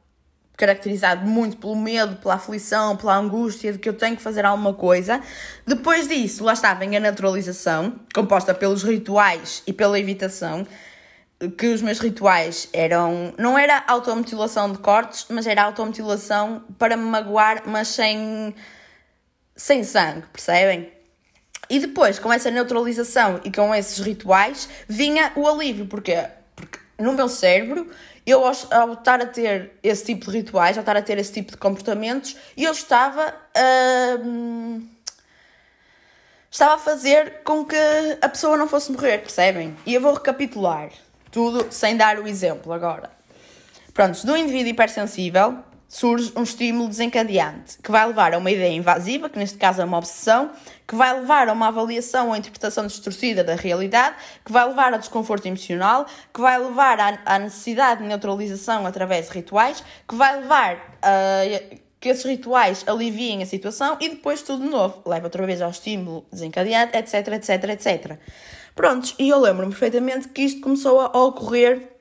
S1: caracterizado muito pelo medo, pela aflição, pela angústia de que eu tenho que fazer alguma coisa. Depois disso, lá está, vem a naturalização, composta pelos rituais e pela evitação, que os meus rituais eram. Não era automutilação de cortes, mas era automutilação para me magoar, mas sem. sem sangue, percebem? E depois, com essa neutralização e com esses rituais, vinha o alívio. Porquê? Porque no meu cérebro, eu ao, estar a ter esse tipo de rituais, ao estar a ter esse tipo de comportamentos, eu estava a. Hum, estava a fazer com que a pessoa não fosse morrer, percebem? E eu vou recapitular tudo sem dar o exemplo agora. Prontos, do indivíduo hipersensível surge um estímulo desencadeante que vai levar a uma ideia invasiva, que neste caso é uma obsessão, que vai levar a uma avaliação ou interpretação distorcida da realidade, que vai levar a desconforto emocional, que vai levar à necessidade de neutralização através de rituais, que vai levar a que esses rituais aliviem a situação e depois tudo de novo, leva outra vez ao estímulo desencadeante, etc, etc, etc. Prontos, e eu lembro-me perfeitamente que isto começou a ocorrer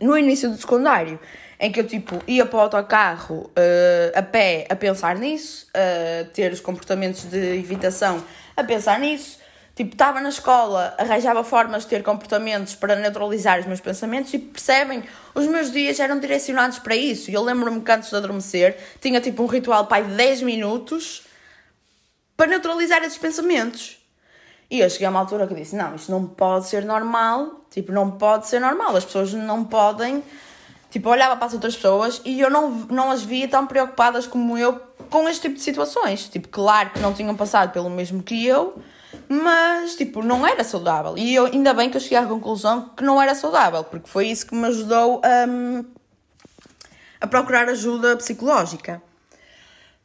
S1: no início do secundário, em que eu tipo ia para o autocarro uh, a pé a pensar nisso, a ter os comportamentos de evitação a pensar nisso, tipo estava na escola, arranjava formas de ter comportamentos para neutralizar os meus pensamentos e percebem, os meus dias eram direcionados para isso. E eu lembro-me que antes de adormecer tinha tipo um ritual pai de 10 minutos para neutralizar esses pensamentos. E eu cheguei a uma altura que disse: não, isto não pode ser normal, tipo, não pode ser normal, as pessoas não podem. Tipo, eu olhava para as outras pessoas e eu não, não as via tão preocupadas como eu com este tipo de situações. Tipo, claro que não tinham passado pelo mesmo que eu, mas, tipo, não era saudável. E eu, ainda bem que eu cheguei à conclusão que não era saudável, porque foi isso que me ajudou a, a procurar ajuda psicológica.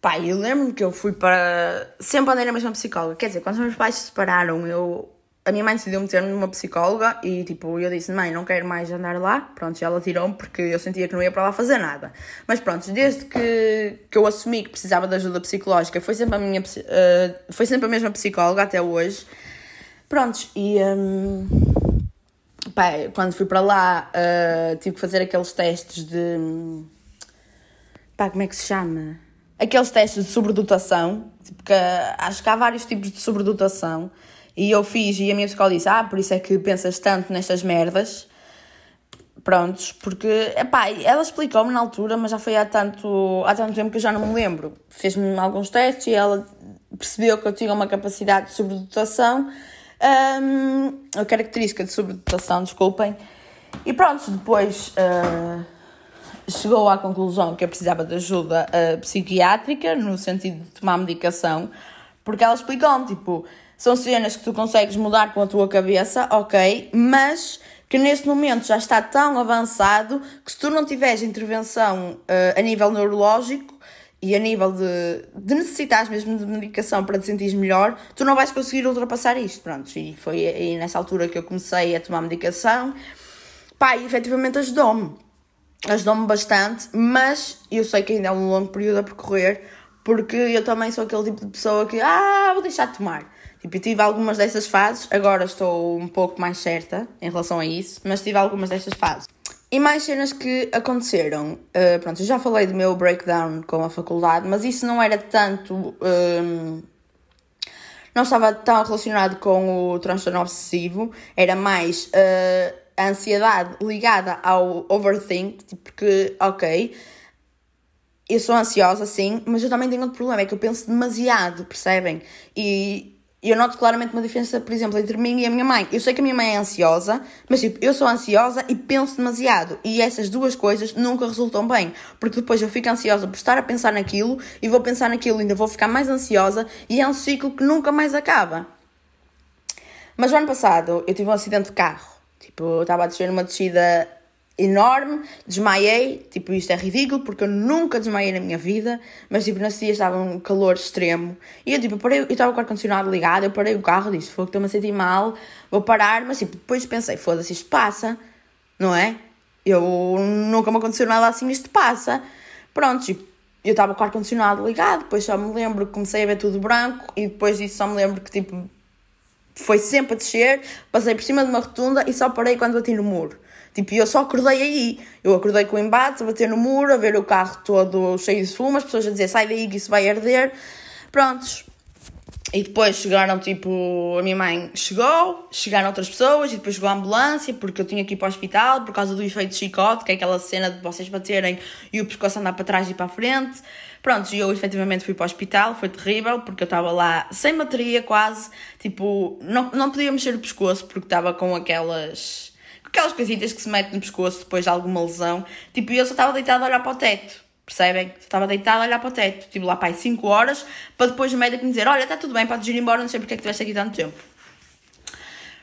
S1: Pá, eu lembro-me que eu fui para. Sempre andei na mesma psicóloga. Quer dizer, quando os meus pais se separaram, eu. A minha mãe decidiu meter-me numa psicóloga e, tipo, eu disse: Mãe, não quero mais andar lá. Pronto, já ela tirou-me porque eu sentia que não ia para lá fazer nada. Mas pronto, desde que, que eu assumi que precisava de ajuda psicológica, foi sempre a, minha, uh, foi sempre a mesma psicóloga até hoje. Prontos, e. Um, pá, quando fui para lá, uh, tive que fazer aqueles testes de. Pá, como é que se chama? aqueles testes de sobredotação, porque acho que há vários tipos de sobredotação, e eu fiz e a minha psicóloga disse: Ah, por isso é que pensas tanto nestas merdas. Prontos, porque, epá, ela explicou-me na altura, mas já foi há tanto, há tanto tempo que eu já não me lembro. Fez-me alguns testes e ela percebeu que eu tinha uma capacidade de sobredotação, um, a característica de sobredotação, desculpem. E pronto, depois. Uh, chegou à conclusão que eu precisava de ajuda uh, psiquiátrica, no sentido de tomar medicação, porque ela explicou-me, tipo, são cenas que tu consegues mudar com a tua cabeça, ok, mas que neste momento já está tão avançado que se tu não tiveres intervenção uh, a nível neurológico e a nível de, de necessitares mesmo de medicação para te sentir melhor, tu não vais conseguir ultrapassar isto, pronto, e foi aí nessa altura que eu comecei a tomar medicação, pá, e efetivamente ajudou-me. Ajudou-me bastante, mas eu sei que ainda é um longo período a percorrer, porque eu também sou aquele tipo de pessoa que, ah, vou deixar de tomar. Tipo, eu tive algumas dessas fases, agora estou um pouco mais certa em relação a isso, mas tive algumas dessas fases. E mais cenas que aconteceram. Uh, pronto, eu já falei do meu breakdown com a faculdade, mas isso não era tanto. Um, não estava tão relacionado com o transtorno obsessivo, era mais uh, a ansiedade ligada ao overthink, tipo, porque, ok, eu sou ansiosa, sim, mas eu também tenho outro problema, é que eu penso demasiado, percebem? E eu noto claramente uma diferença, por exemplo, entre mim e a minha mãe. Eu sei que a minha mãe é ansiosa, mas tipo, eu sou ansiosa e penso demasiado. E essas duas coisas nunca resultam bem. Porque depois eu fico ansiosa por estar a pensar naquilo e vou pensar naquilo e ainda vou ficar mais ansiosa e é um ciclo que nunca mais acaba. Mas o ano passado eu tive um acidente de carro. Tipo, eu estava a descer uma descida enorme, desmaiei, tipo, isto é ridículo porque eu nunca desmaiei na minha vida, mas tipo, dia estava um calor extremo e eu tipo, parei, eu estava com o ar-condicionado ligado, eu parei o carro, disse, foi que estou-me a sentir mal, vou parar, mas tipo, depois pensei, foda-se, isto passa, não é? Eu nunca me aconteceu nada assim, isto passa. Pronto, tipo, eu estava com o ar-condicionado ligado, depois só me lembro que comecei a ver tudo branco e depois disso só me lembro que tipo foi sempre a descer, passei por cima de uma rotunda e só parei quando bati no muro. Tipo, eu só acordei aí. Eu acordei com o embate, a bater no muro, a ver o carro todo cheio de fumo, as pessoas a dizer sai daí que isso vai arder. Prontos. e depois chegaram, tipo, a minha mãe chegou, chegaram outras pessoas e depois chegou a ambulância porque eu tinha que ir para o hospital por causa do efeito chicote, que é aquela cena de vocês baterem e o pescoço andar para trás e para a frente. Pronto, e eu efetivamente fui para o hospital, foi terrível porque eu estava lá sem bateria quase, tipo, não, não podia mexer o pescoço porque estava com aquelas, aquelas coisitas que se metem no pescoço depois de alguma lesão, tipo, eu só estava deitada a olhar para o teto. Percebem? Estava deitada a olhar para o teto. Estive lá, pai, 5 horas, para depois o médico me dizer: Olha, está tudo bem, podes ir embora, não sei porque é que estiveste aqui tanto tempo.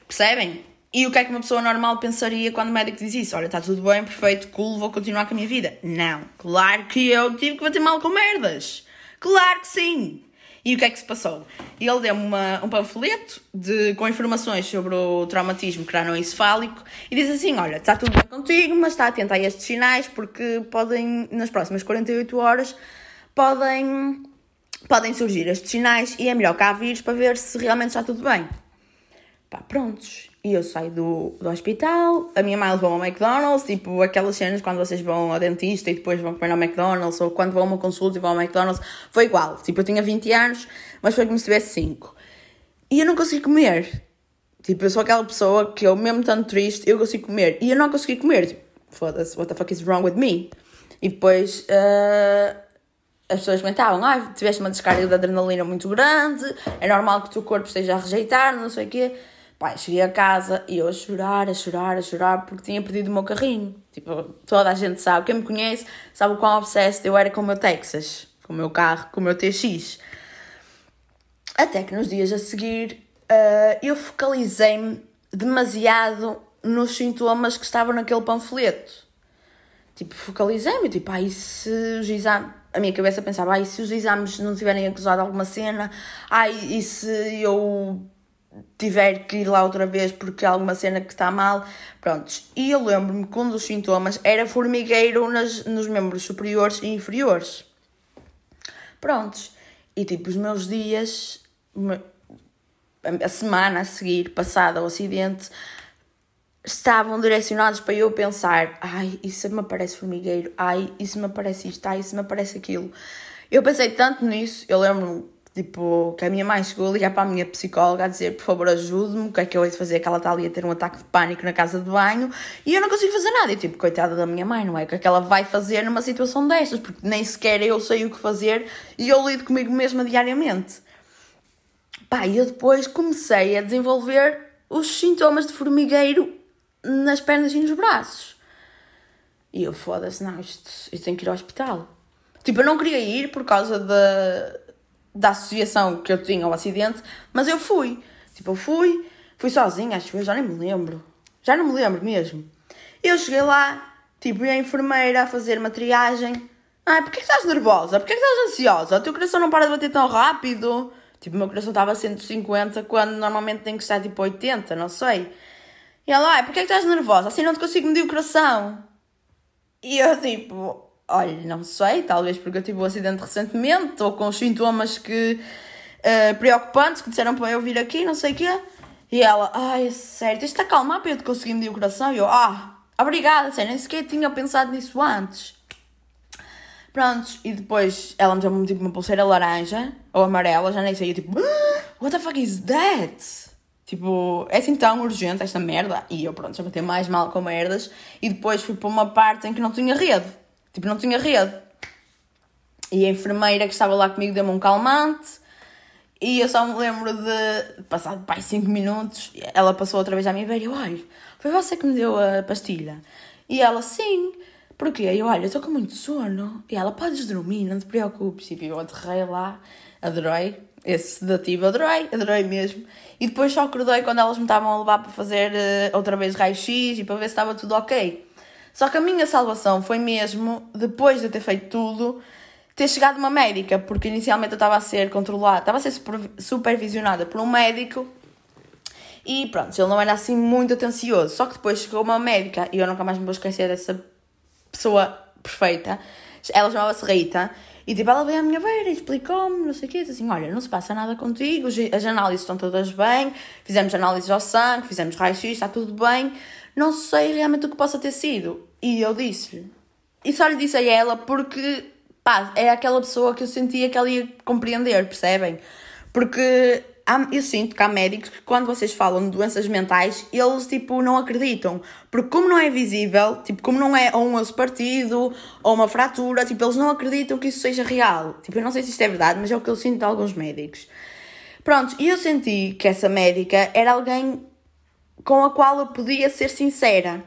S1: Percebem? E o que é que uma pessoa normal pensaria quando o médico diz isso? Olha, está tudo bem, perfeito, cool, vou continuar com a minha vida. Não. Claro que eu tive que bater mal com merdas. Claro que sim. E o que é que se passou? Ele deu-me um panfleto de, com informações sobre o traumatismo cranoencefálico e diz assim: Olha, está tudo bem contigo, mas está atento a estes sinais porque podem, nas próximas 48 horas, podem, podem surgir estes sinais e é melhor cá vires para ver se realmente está tudo bem. Pá, prontos. E eu saio do, do hospital, a minha mãe levou ao McDonald's, tipo aquelas cenas quando vocês vão ao dentista e depois vão comer ao McDonald's, ou quando vão a uma consulta e vão ao McDonald's, foi igual. Tipo, eu tinha 20 anos, mas foi como se tivesse 5. E eu não consegui comer. Tipo, eu sou aquela pessoa que eu, mesmo tanto triste, eu consigo comer. E eu não consegui comer. Tipo, foda-se, what the fuck is wrong with me? E depois uh, as pessoas comentavam, ah, tiveste uma descarga de adrenalina muito grande, é normal que o teu corpo esteja a rejeitar, não sei o quê. Pai, cheguei a casa e eu a chorar, a chorar, a chorar porque tinha perdido o meu carrinho. Tipo, toda a gente sabe, quem me conhece sabe o quão obsesso eu era com o meu Texas, com o meu carro, com o meu TX. Até que nos dias a seguir uh, eu focalizei-me demasiado nos sintomas que estavam naquele panfleto. Tipo, focalizei-me, tipo, ai, se os exames. A minha cabeça pensava, ai, se os exames não tiverem acusado alguma cena, ai, e se eu tiver que ir lá outra vez porque há alguma cena que está mal, prontos. E eu lembro-me que um dos sintomas era formigueiro nas, nos membros superiores e inferiores. Prontos. E tipo, os meus dias, a semana a seguir, passada o acidente, estavam direcionados para eu pensar: ai, isso me parece formigueiro, ai, isso me parece isto, ai, isso me parece aquilo. Eu pensei tanto nisso, eu lembro-me Tipo, que a minha mãe chegou a ligar para a minha psicóloga a dizer, por favor, ajude-me, o que é que eu hei de fazer? Que ela está ali a ter um ataque de pânico na casa de banho e eu não consigo fazer nada. E tipo, coitada da minha mãe, não é? O que é que ela vai fazer numa situação destas? Porque nem sequer eu sei o que fazer e eu lido comigo mesma diariamente. Pá, e eu depois comecei a desenvolver os sintomas de formigueiro nas pernas e nos braços. E eu, foda-se, não, isto, isto tem que ir ao hospital. Tipo, eu não queria ir por causa da da associação que eu tinha ao acidente, mas eu fui. Tipo, eu fui, fui sozinha, acho que eu já nem me lembro. Já não me lembro mesmo. Eu cheguei lá, tipo, e a enfermeira a fazer uma triagem. Ai, porquê que estás nervosa? Porquê que estás ansiosa? O teu coração não para de bater tão rápido? Tipo, o meu coração estava a 150 quando normalmente tem que estar tipo 80, não sei. E ela, ai, porquê que estás nervosa? Assim não te consigo medir o coração. E eu, tipo, Olha, não sei, talvez porque eu tive um acidente recentemente ou com sintomas que uh, preocupantes que disseram para eu vir aqui, não sei o quê. E ela, ai, é sério, tens de acalmar para eu te conseguir medir o coração. E eu, ah, obrigada, sério, nem sequer tinha pensado nisso antes. Prontos, e depois ela me deu tipo, uma pulseira laranja ou amarela, já nem sei, eu tipo, ah, what the fuck is that? Tipo, é assim tão urgente esta merda? E eu, pronto, já bati mais mal com merdas. E depois fui para uma parte em que não tinha rede. Tipo, não tinha rede. E a enfermeira que estava lá comigo deu-me um calmante. E eu só me lembro de, passado pai 5 minutos, ela passou outra vez à minha beira e eu, olha, foi você que me deu a pastilha? E ela, sim. Porquê? E eu, olha, estou com muito sono. E ela, podes dormir, não te preocupes. E eu aterrei lá, adorei. Esse sedativo, adorei, adorei mesmo. E depois só acordei quando elas me estavam a levar para fazer uh, outra vez raio-x e para ver se estava tudo ok. Só que a minha salvação foi mesmo, depois de eu ter feito tudo, ter chegado uma médica, porque inicialmente eu estava a ser controlada, estava a ser supervisionada por um médico e pronto, ele não era assim muito atencioso. Só que depois chegou uma médica e eu nunca mais me vou esquecer dessa pessoa perfeita. Ela chamava-se Rita. E tipo, ela veio à minha beira e explicou-me, não sei o quê, disse assim, olha, não se passa nada contigo, as análises estão todas bem, fizemos análises ao sangue, fizemos raio-x, está tudo bem, não sei realmente o que possa ter sido. E eu disse-lhe. E só lhe disse a ela porque, pá, é aquela pessoa que eu sentia que ela ia compreender, percebem? Porque eu sinto que há médicos que quando vocês falam de doenças mentais, eles tipo não acreditam. Porque como não é visível, tipo, como não é ou um osso partido ou uma fratura, tipo, eles não acreditam que isso seja real. Tipo, eu não sei se isto é verdade, mas é o que eu sinto de alguns médicos. Pronto, e eu senti que essa médica era alguém com a qual eu podia ser sincera.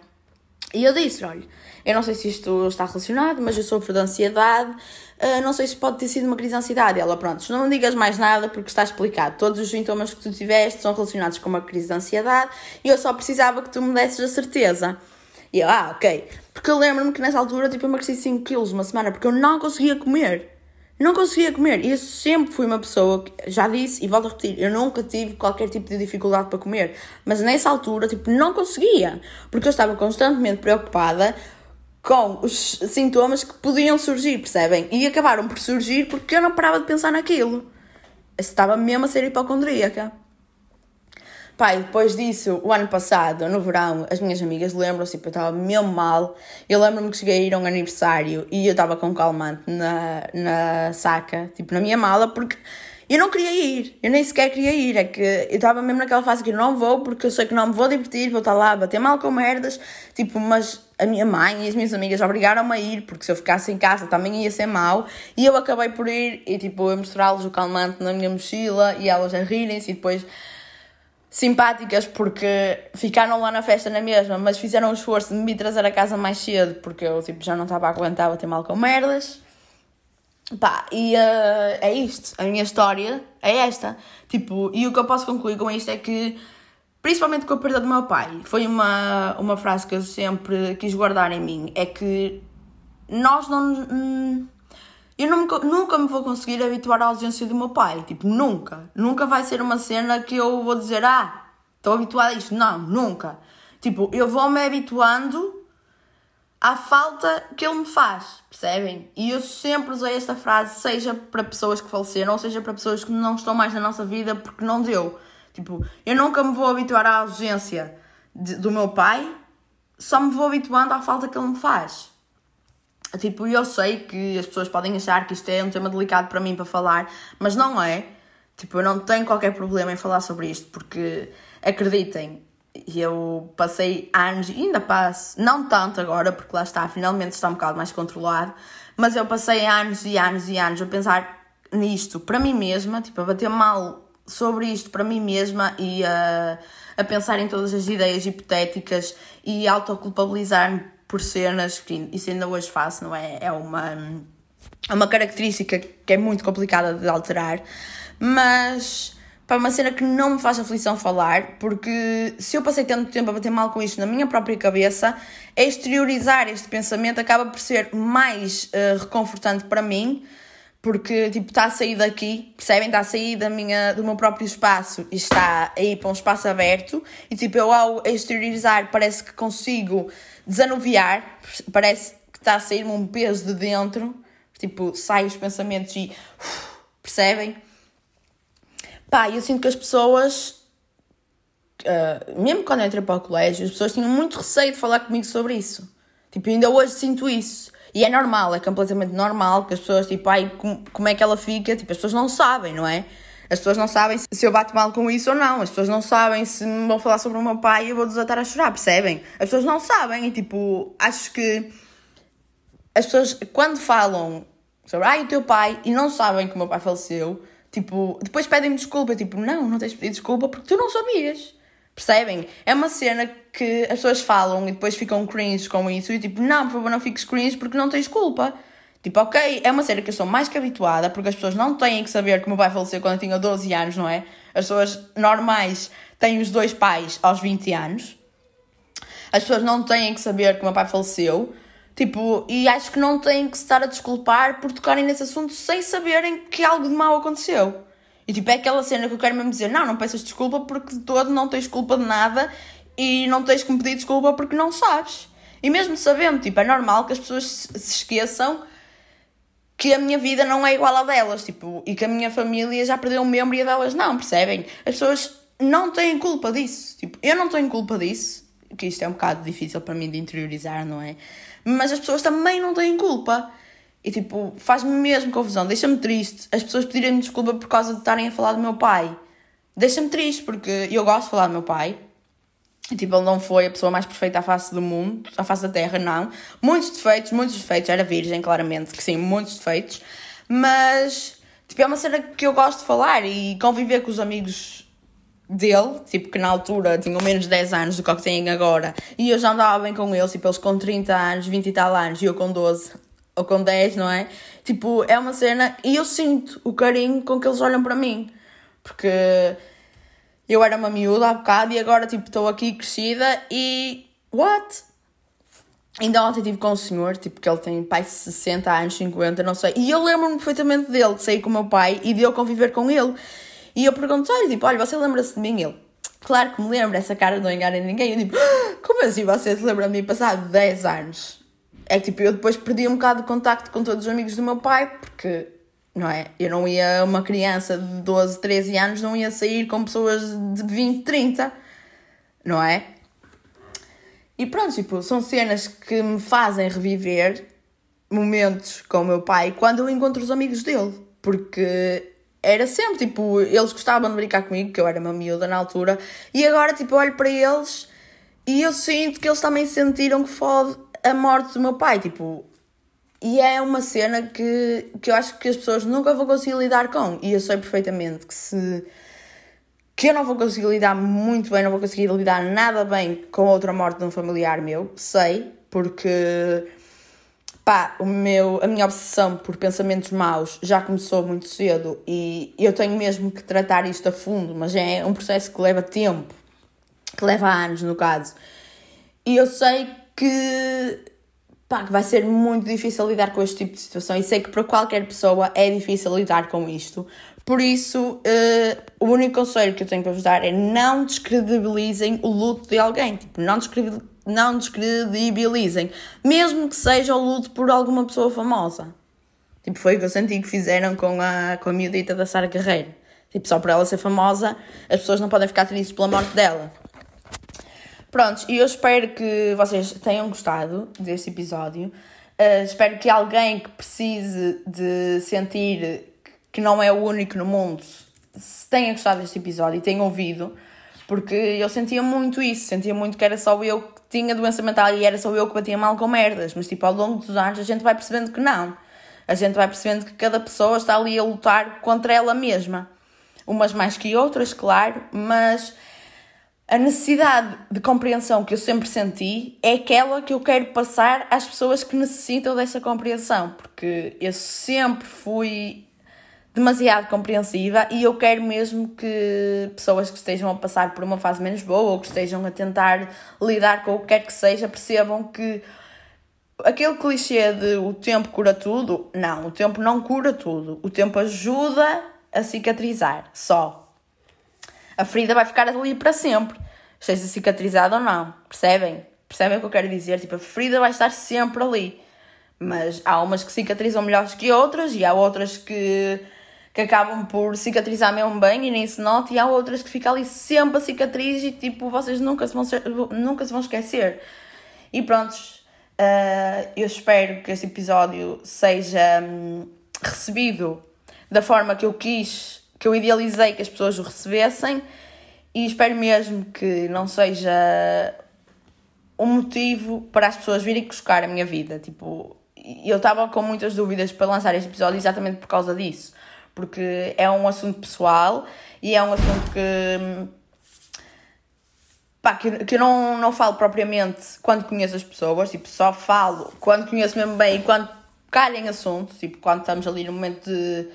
S1: E eu disse, olha, eu não sei se isto está relacionado, mas eu sofro de ansiedade, uh, não sei se pode ter sido uma crise de ansiedade. Ela, pronto, não me digas mais nada porque está explicado. Todos os sintomas que tu tiveste são relacionados com uma crise de ansiedade e eu só precisava que tu me desses a certeza. E eu, ah, ok. Porque eu lembro-me que nessa altura, tipo, eu emagreci 5 quilos uma semana porque eu não conseguia comer. Não conseguia comer. E eu sempre fui uma pessoa que, já disse e volto a repetir, eu nunca tive qualquer tipo de dificuldade para comer. Mas nessa altura, tipo, não conseguia. Porque eu estava constantemente preocupada com os sintomas que podiam surgir, percebem? E acabaram por surgir porque eu não parava de pensar naquilo. Eu estava mesmo a ser hipocondríaca. Pai, depois disso, o ano passado, no verão, as minhas amigas lembram-se, tipo, eu estava mesmo mal. Eu lembro-me que cheguei a ir a um aniversário e eu estava com calmante na, na saca, tipo, na minha mala, porque eu não queria ir, eu nem sequer queria ir. É que eu estava mesmo naquela fase que eu não vou porque eu sei que não me vou divertir, vou estar lá a bater mal com merdas. Tipo, mas a minha mãe e as minhas amigas obrigaram-me a ir porque se eu ficasse em casa também ia ser mal. E eu acabei por ir e tipo, eu mostrar-lhes o calmante na minha mochila e elas a rirem-se e depois simpáticas porque ficaram lá na festa na mesma, mas fizeram o esforço de me trazer a casa mais cedo porque eu tipo, já não estava a aguentar bater mal com merdas. Pá, e uh, é isto. A minha história é esta. Tipo, e o que eu posso concluir com isto é que, principalmente com a perda do meu pai, foi uma, uma frase que eu sempre quis guardar em mim: é que nós não. Hum, eu me, nunca me vou conseguir habituar à ausência do meu pai. Tipo, nunca. Nunca vai ser uma cena que eu vou dizer, ah, estou habituada a isto. Não, nunca. Tipo, eu vou-me habituando à falta que ele me faz, percebem? E eu sempre usei esta frase, seja para pessoas que faleceram, ou seja para pessoas que não estão mais na nossa vida porque não deu. Tipo, eu nunca me vou habituar à ausência de, do meu pai, só me vou habituando à falta que ele me faz. Tipo, eu sei que as pessoas podem achar que isto é um tema delicado para mim para falar, mas não é. Tipo, eu não tenho qualquer problema em falar sobre isto, porque acreditem, eu passei anos, e ainda passo, não tanto agora, porque lá está, finalmente está um bocado mais controlado, mas eu passei anos e anos e anos a pensar nisto para mim mesma, tipo, a bater mal sobre isto para mim mesma e a, a pensar em todas as ideias hipotéticas e autoculpabilizar-me por cenas que isso ainda hoje faço, não é? É uma, é uma característica que é muito complicada de alterar, mas para uma cena que não me faz aflição falar, porque se eu passei tanto tempo a bater mal com isto na minha própria cabeça, exteriorizar este pensamento acaba por ser mais uh, reconfortante para mim, porque tipo está a sair daqui, percebem? Está a sair da minha, do meu próprio espaço e está a ir para um espaço aberto, e tipo eu ao exteriorizar parece que consigo desanuviar, parece que está a sair-me um peso de dentro, tipo sai os pensamentos e uf, percebem? Pá, eu sinto que as pessoas, uh, mesmo quando eu entrei para o colégio, as pessoas tinham muito receio de falar comigo sobre isso. Tipo, ainda hoje sinto isso. E é normal, é completamente normal que as pessoas, tipo, ai, como é que ela fica? Tipo, as pessoas não sabem, não é? As pessoas não sabem se eu bato mal com isso ou não. As pessoas não sabem se me vão falar sobre o meu pai e eu vou desatar a chorar, percebem? As pessoas não sabem e, tipo, acho que as pessoas, quando falam sobre, ai, o teu pai, e não sabem que o meu pai faleceu, Tipo, depois pedem-me desculpa, tipo, não, não tens pedido desculpa porque tu não sabias. Percebem? É uma cena que as pessoas falam e depois ficam cringe com isso e tipo, não, por favor, não fiques cringe porque não tens culpa. Tipo, ok, é uma cena que eu sou mais que habituada porque as pessoas não têm que saber que o meu pai faleceu quando eu tinha 12 anos, não é? As pessoas normais têm os dois pais aos 20 anos. As pessoas não têm que saber que o meu pai faleceu. Tipo, e acho que não têm que estar a desculpar por tocarem nesse assunto sem saberem que algo de mal aconteceu. E tipo, é aquela cena que eu quero mesmo dizer: não, não peças desculpa porque de todo não tens culpa de nada e não tens que me pedir desculpa porque não sabes. E mesmo sabendo, tipo, é normal que as pessoas se esqueçam que a minha vida não é igual à delas, tipo, e que a minha família já perdeu um membro e a delas não, percebem? As pessoas não têm culpa disso. Tipo, eu não tenho culpa disso, que isto é um bocado difícil para mim de interiorizar, não é? mas as pessoas também não têm culpa. E tipo, faz-me mesmo confusão, deixa-me triste. As pessoas pedirem-me desculpa por causa de estarem a falar do meu pai. Deixa-me triste, porque eu gosto de falar do meu pai. Tipo, ele não foi a pessoa mais perfeita à face do mundo, à face da terra, não. Muitos defeitos, muitos defeitos. Era virgem, claramente, que sim, muitos defeitos. Mas, tipo, é uma cena que eu gosto de falar e conviver com os amigos dele, tipo, que na altura tinham menos de 10 anos do que, que têm agora, e eu já andava bem com eles, tipo, eles com 30 anos, 20 e tal anos, e eu com 12 ou com 10, não é? Tipo, é uma cena, e eu sinto o carinho com que eles olham para mim, porque eu era uma miúda há bocado e agora, tipo, estou aqui crescida e. What? Ainda ontem estive com o senhor, tipo, que ele tem pai 60 anos, 50, não sei. E eu lembro-me perfeitamente dele, de sair com o meu pai e de eu conviver com ele. E eu pergunto-lhe, tipo, olha, você lembra-se de mim? Ele, claro que me lembro, essa cara não engana ninguém. Eu digo, ah, como assim você se lembra de mim passado 10 anos? É que, tipo, eu depois perdi um bocado de contacto com todos os amigos do meu pai, porque, não é? Eu não ia, uma criança de 12, 13 anos, não ia sair com pessoas de 20, 30, não é? E pronto, tipo, são cenas que me fazem reviver momentos com o meu pai quando eu encontro os amigos dele, porque era sempre, tipo, eles gostavam de brincar comigo, que eu era uma miúda na altura, e agora, tipo, eu olho para eles e eu sinto que eles também sentiram que fode a morte do meu pai, tipo, e é uma cena que, que eu acho que as pessoas nunca vão conseguir lidar com, e eu sei perfeitamente que se que eu não vou conseguir lidar muito bem, não vou conseguir lidar nada bem com outra morte de um familiar meu, sei, porque pá, o meu, a minha obsessão por pensamentos maus já começou muito cedo e eu tenho mesmo que tratar isto a fundo, mas é um processo que leva tempo, que leva anos no caso. E eu sei que, pá, que vai ser muito difícil lidar com este tipo de situação e sei que para qualquer pessoa é difícil lidar com isto. Por isso, uh, o único conselho que eu tenho para vos dar é não descredibilizem o luto de alguém. Tipo, não descredibilizem não descredibilizem, mesmo que seja o luto por alguma pessoa famosa. Tipo, foi o que eu senti que fizeram com a, com a miudita da Sara Carreira. Tipo, só por ela ser famosa, as pessoas não podem ficar tristes pela morte dela. Prontos, e eu espero que vocês tenham gostado deste episódio. Uh, espero que alguém que precise de sentir que não é o único no mundo tenha gostado deste episódio e tenha ouvido, porque eu sentia muito isso, sentia muito que era só eu que tinha doença mental e era só eu que batia mal com merdas, mas tipo, ao longo dos anos a gente vai percebendo que não. A gente vai percebendo que cada pessoa está ali a lutar contra ela mesma. Umas mais que outras, claro, mas a necessidade de compreensão que eu sempre senti é aquela que eu quero passar às pessoas que necessitam dessa compreensão, porque eu sempre fui demasiado compreensiva e eu quero mesmo que pessoas que estejam a passar por uma fase menos boa ou que estejam a tentar lidar com o que quer que seja percebam que aquele clichê de o tempo cura tudo, não, o tempo não cura tudo. O tempo ajuda a cicatrizar, só. A ferida vai ficar ali para sempre, seja cicatrizada ou não, percebem? Percebem o que eu quero dizer? Tipo, a ferida vai estar sempre ali. Mas há umas que cicatrizam melhores que outras e há outras que que acabam por cicatrizar mesmo bem e nem se nota, e há outras que ficam ali sempre a cicatriz e tipo, vocês nunca se vão, ser, nunca se vão esquecer. E prontos, uh, eu espero que este episódio seja um, recebido da forma que eu quis, que eu idealizei que as pessoas o recebessem, e espero mesmo que não seja um motivo para as pessoas virem buscar a minha vida. Tipo, eu estava com muitas dúvidas para lançar este episódio exatamente por causa disso porque é um assunto pessoal e é um assunto que. Pá, que, que eu não, não falo propriamente quando conheço as pessoas, tipo, só falo quando conheço mesmo bem e quando calhem assunto, tipo, quando estamos ali no momento de,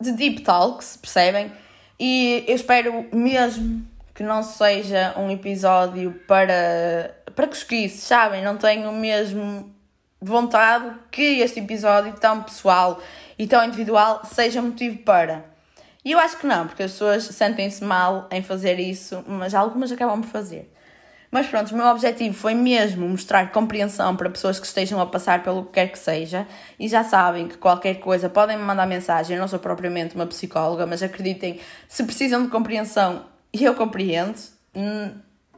S1: de deep talks, percebem? E eu espero mesmo que não seja um episódio para, para cosquices, sabem? Não tenho mesmo vontade que este episódio tão pessoal e tão individual seja motivo para. E eu acho que não, porque as pessoas sentem-se mal em fazer isso, mas algumas acabam por fazer. Mas pronto, o meu objetivo foi mesmo mostrar compreensão para pessoas que estejam a passar pelo que quer que seja. E já sabem que qualquer coisa podem me mandar mensagem. Eu não sou propriamente uma psicóloga, mas acreditem, se precisam de compreensão, eu compreendo.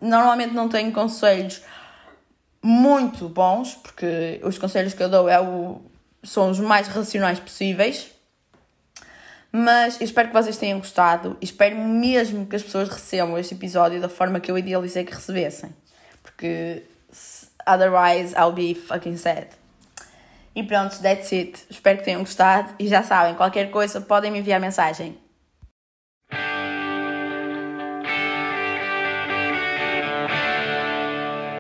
S1: Normalmente não tenho conselhos muito bons, porque os conselhos que eu dou é o sons mais racionais possíveis. Mas eu espero que vocês tenham gostado e espero mesmo que as pessoas recebam este episódio da forma que eu idealizei que recebessem. Porque otherwise I'll be fucking sad. E pronto, that's it. Espero que tenham gostado e já sabem, qualquer coisa podem me enviar mensagem.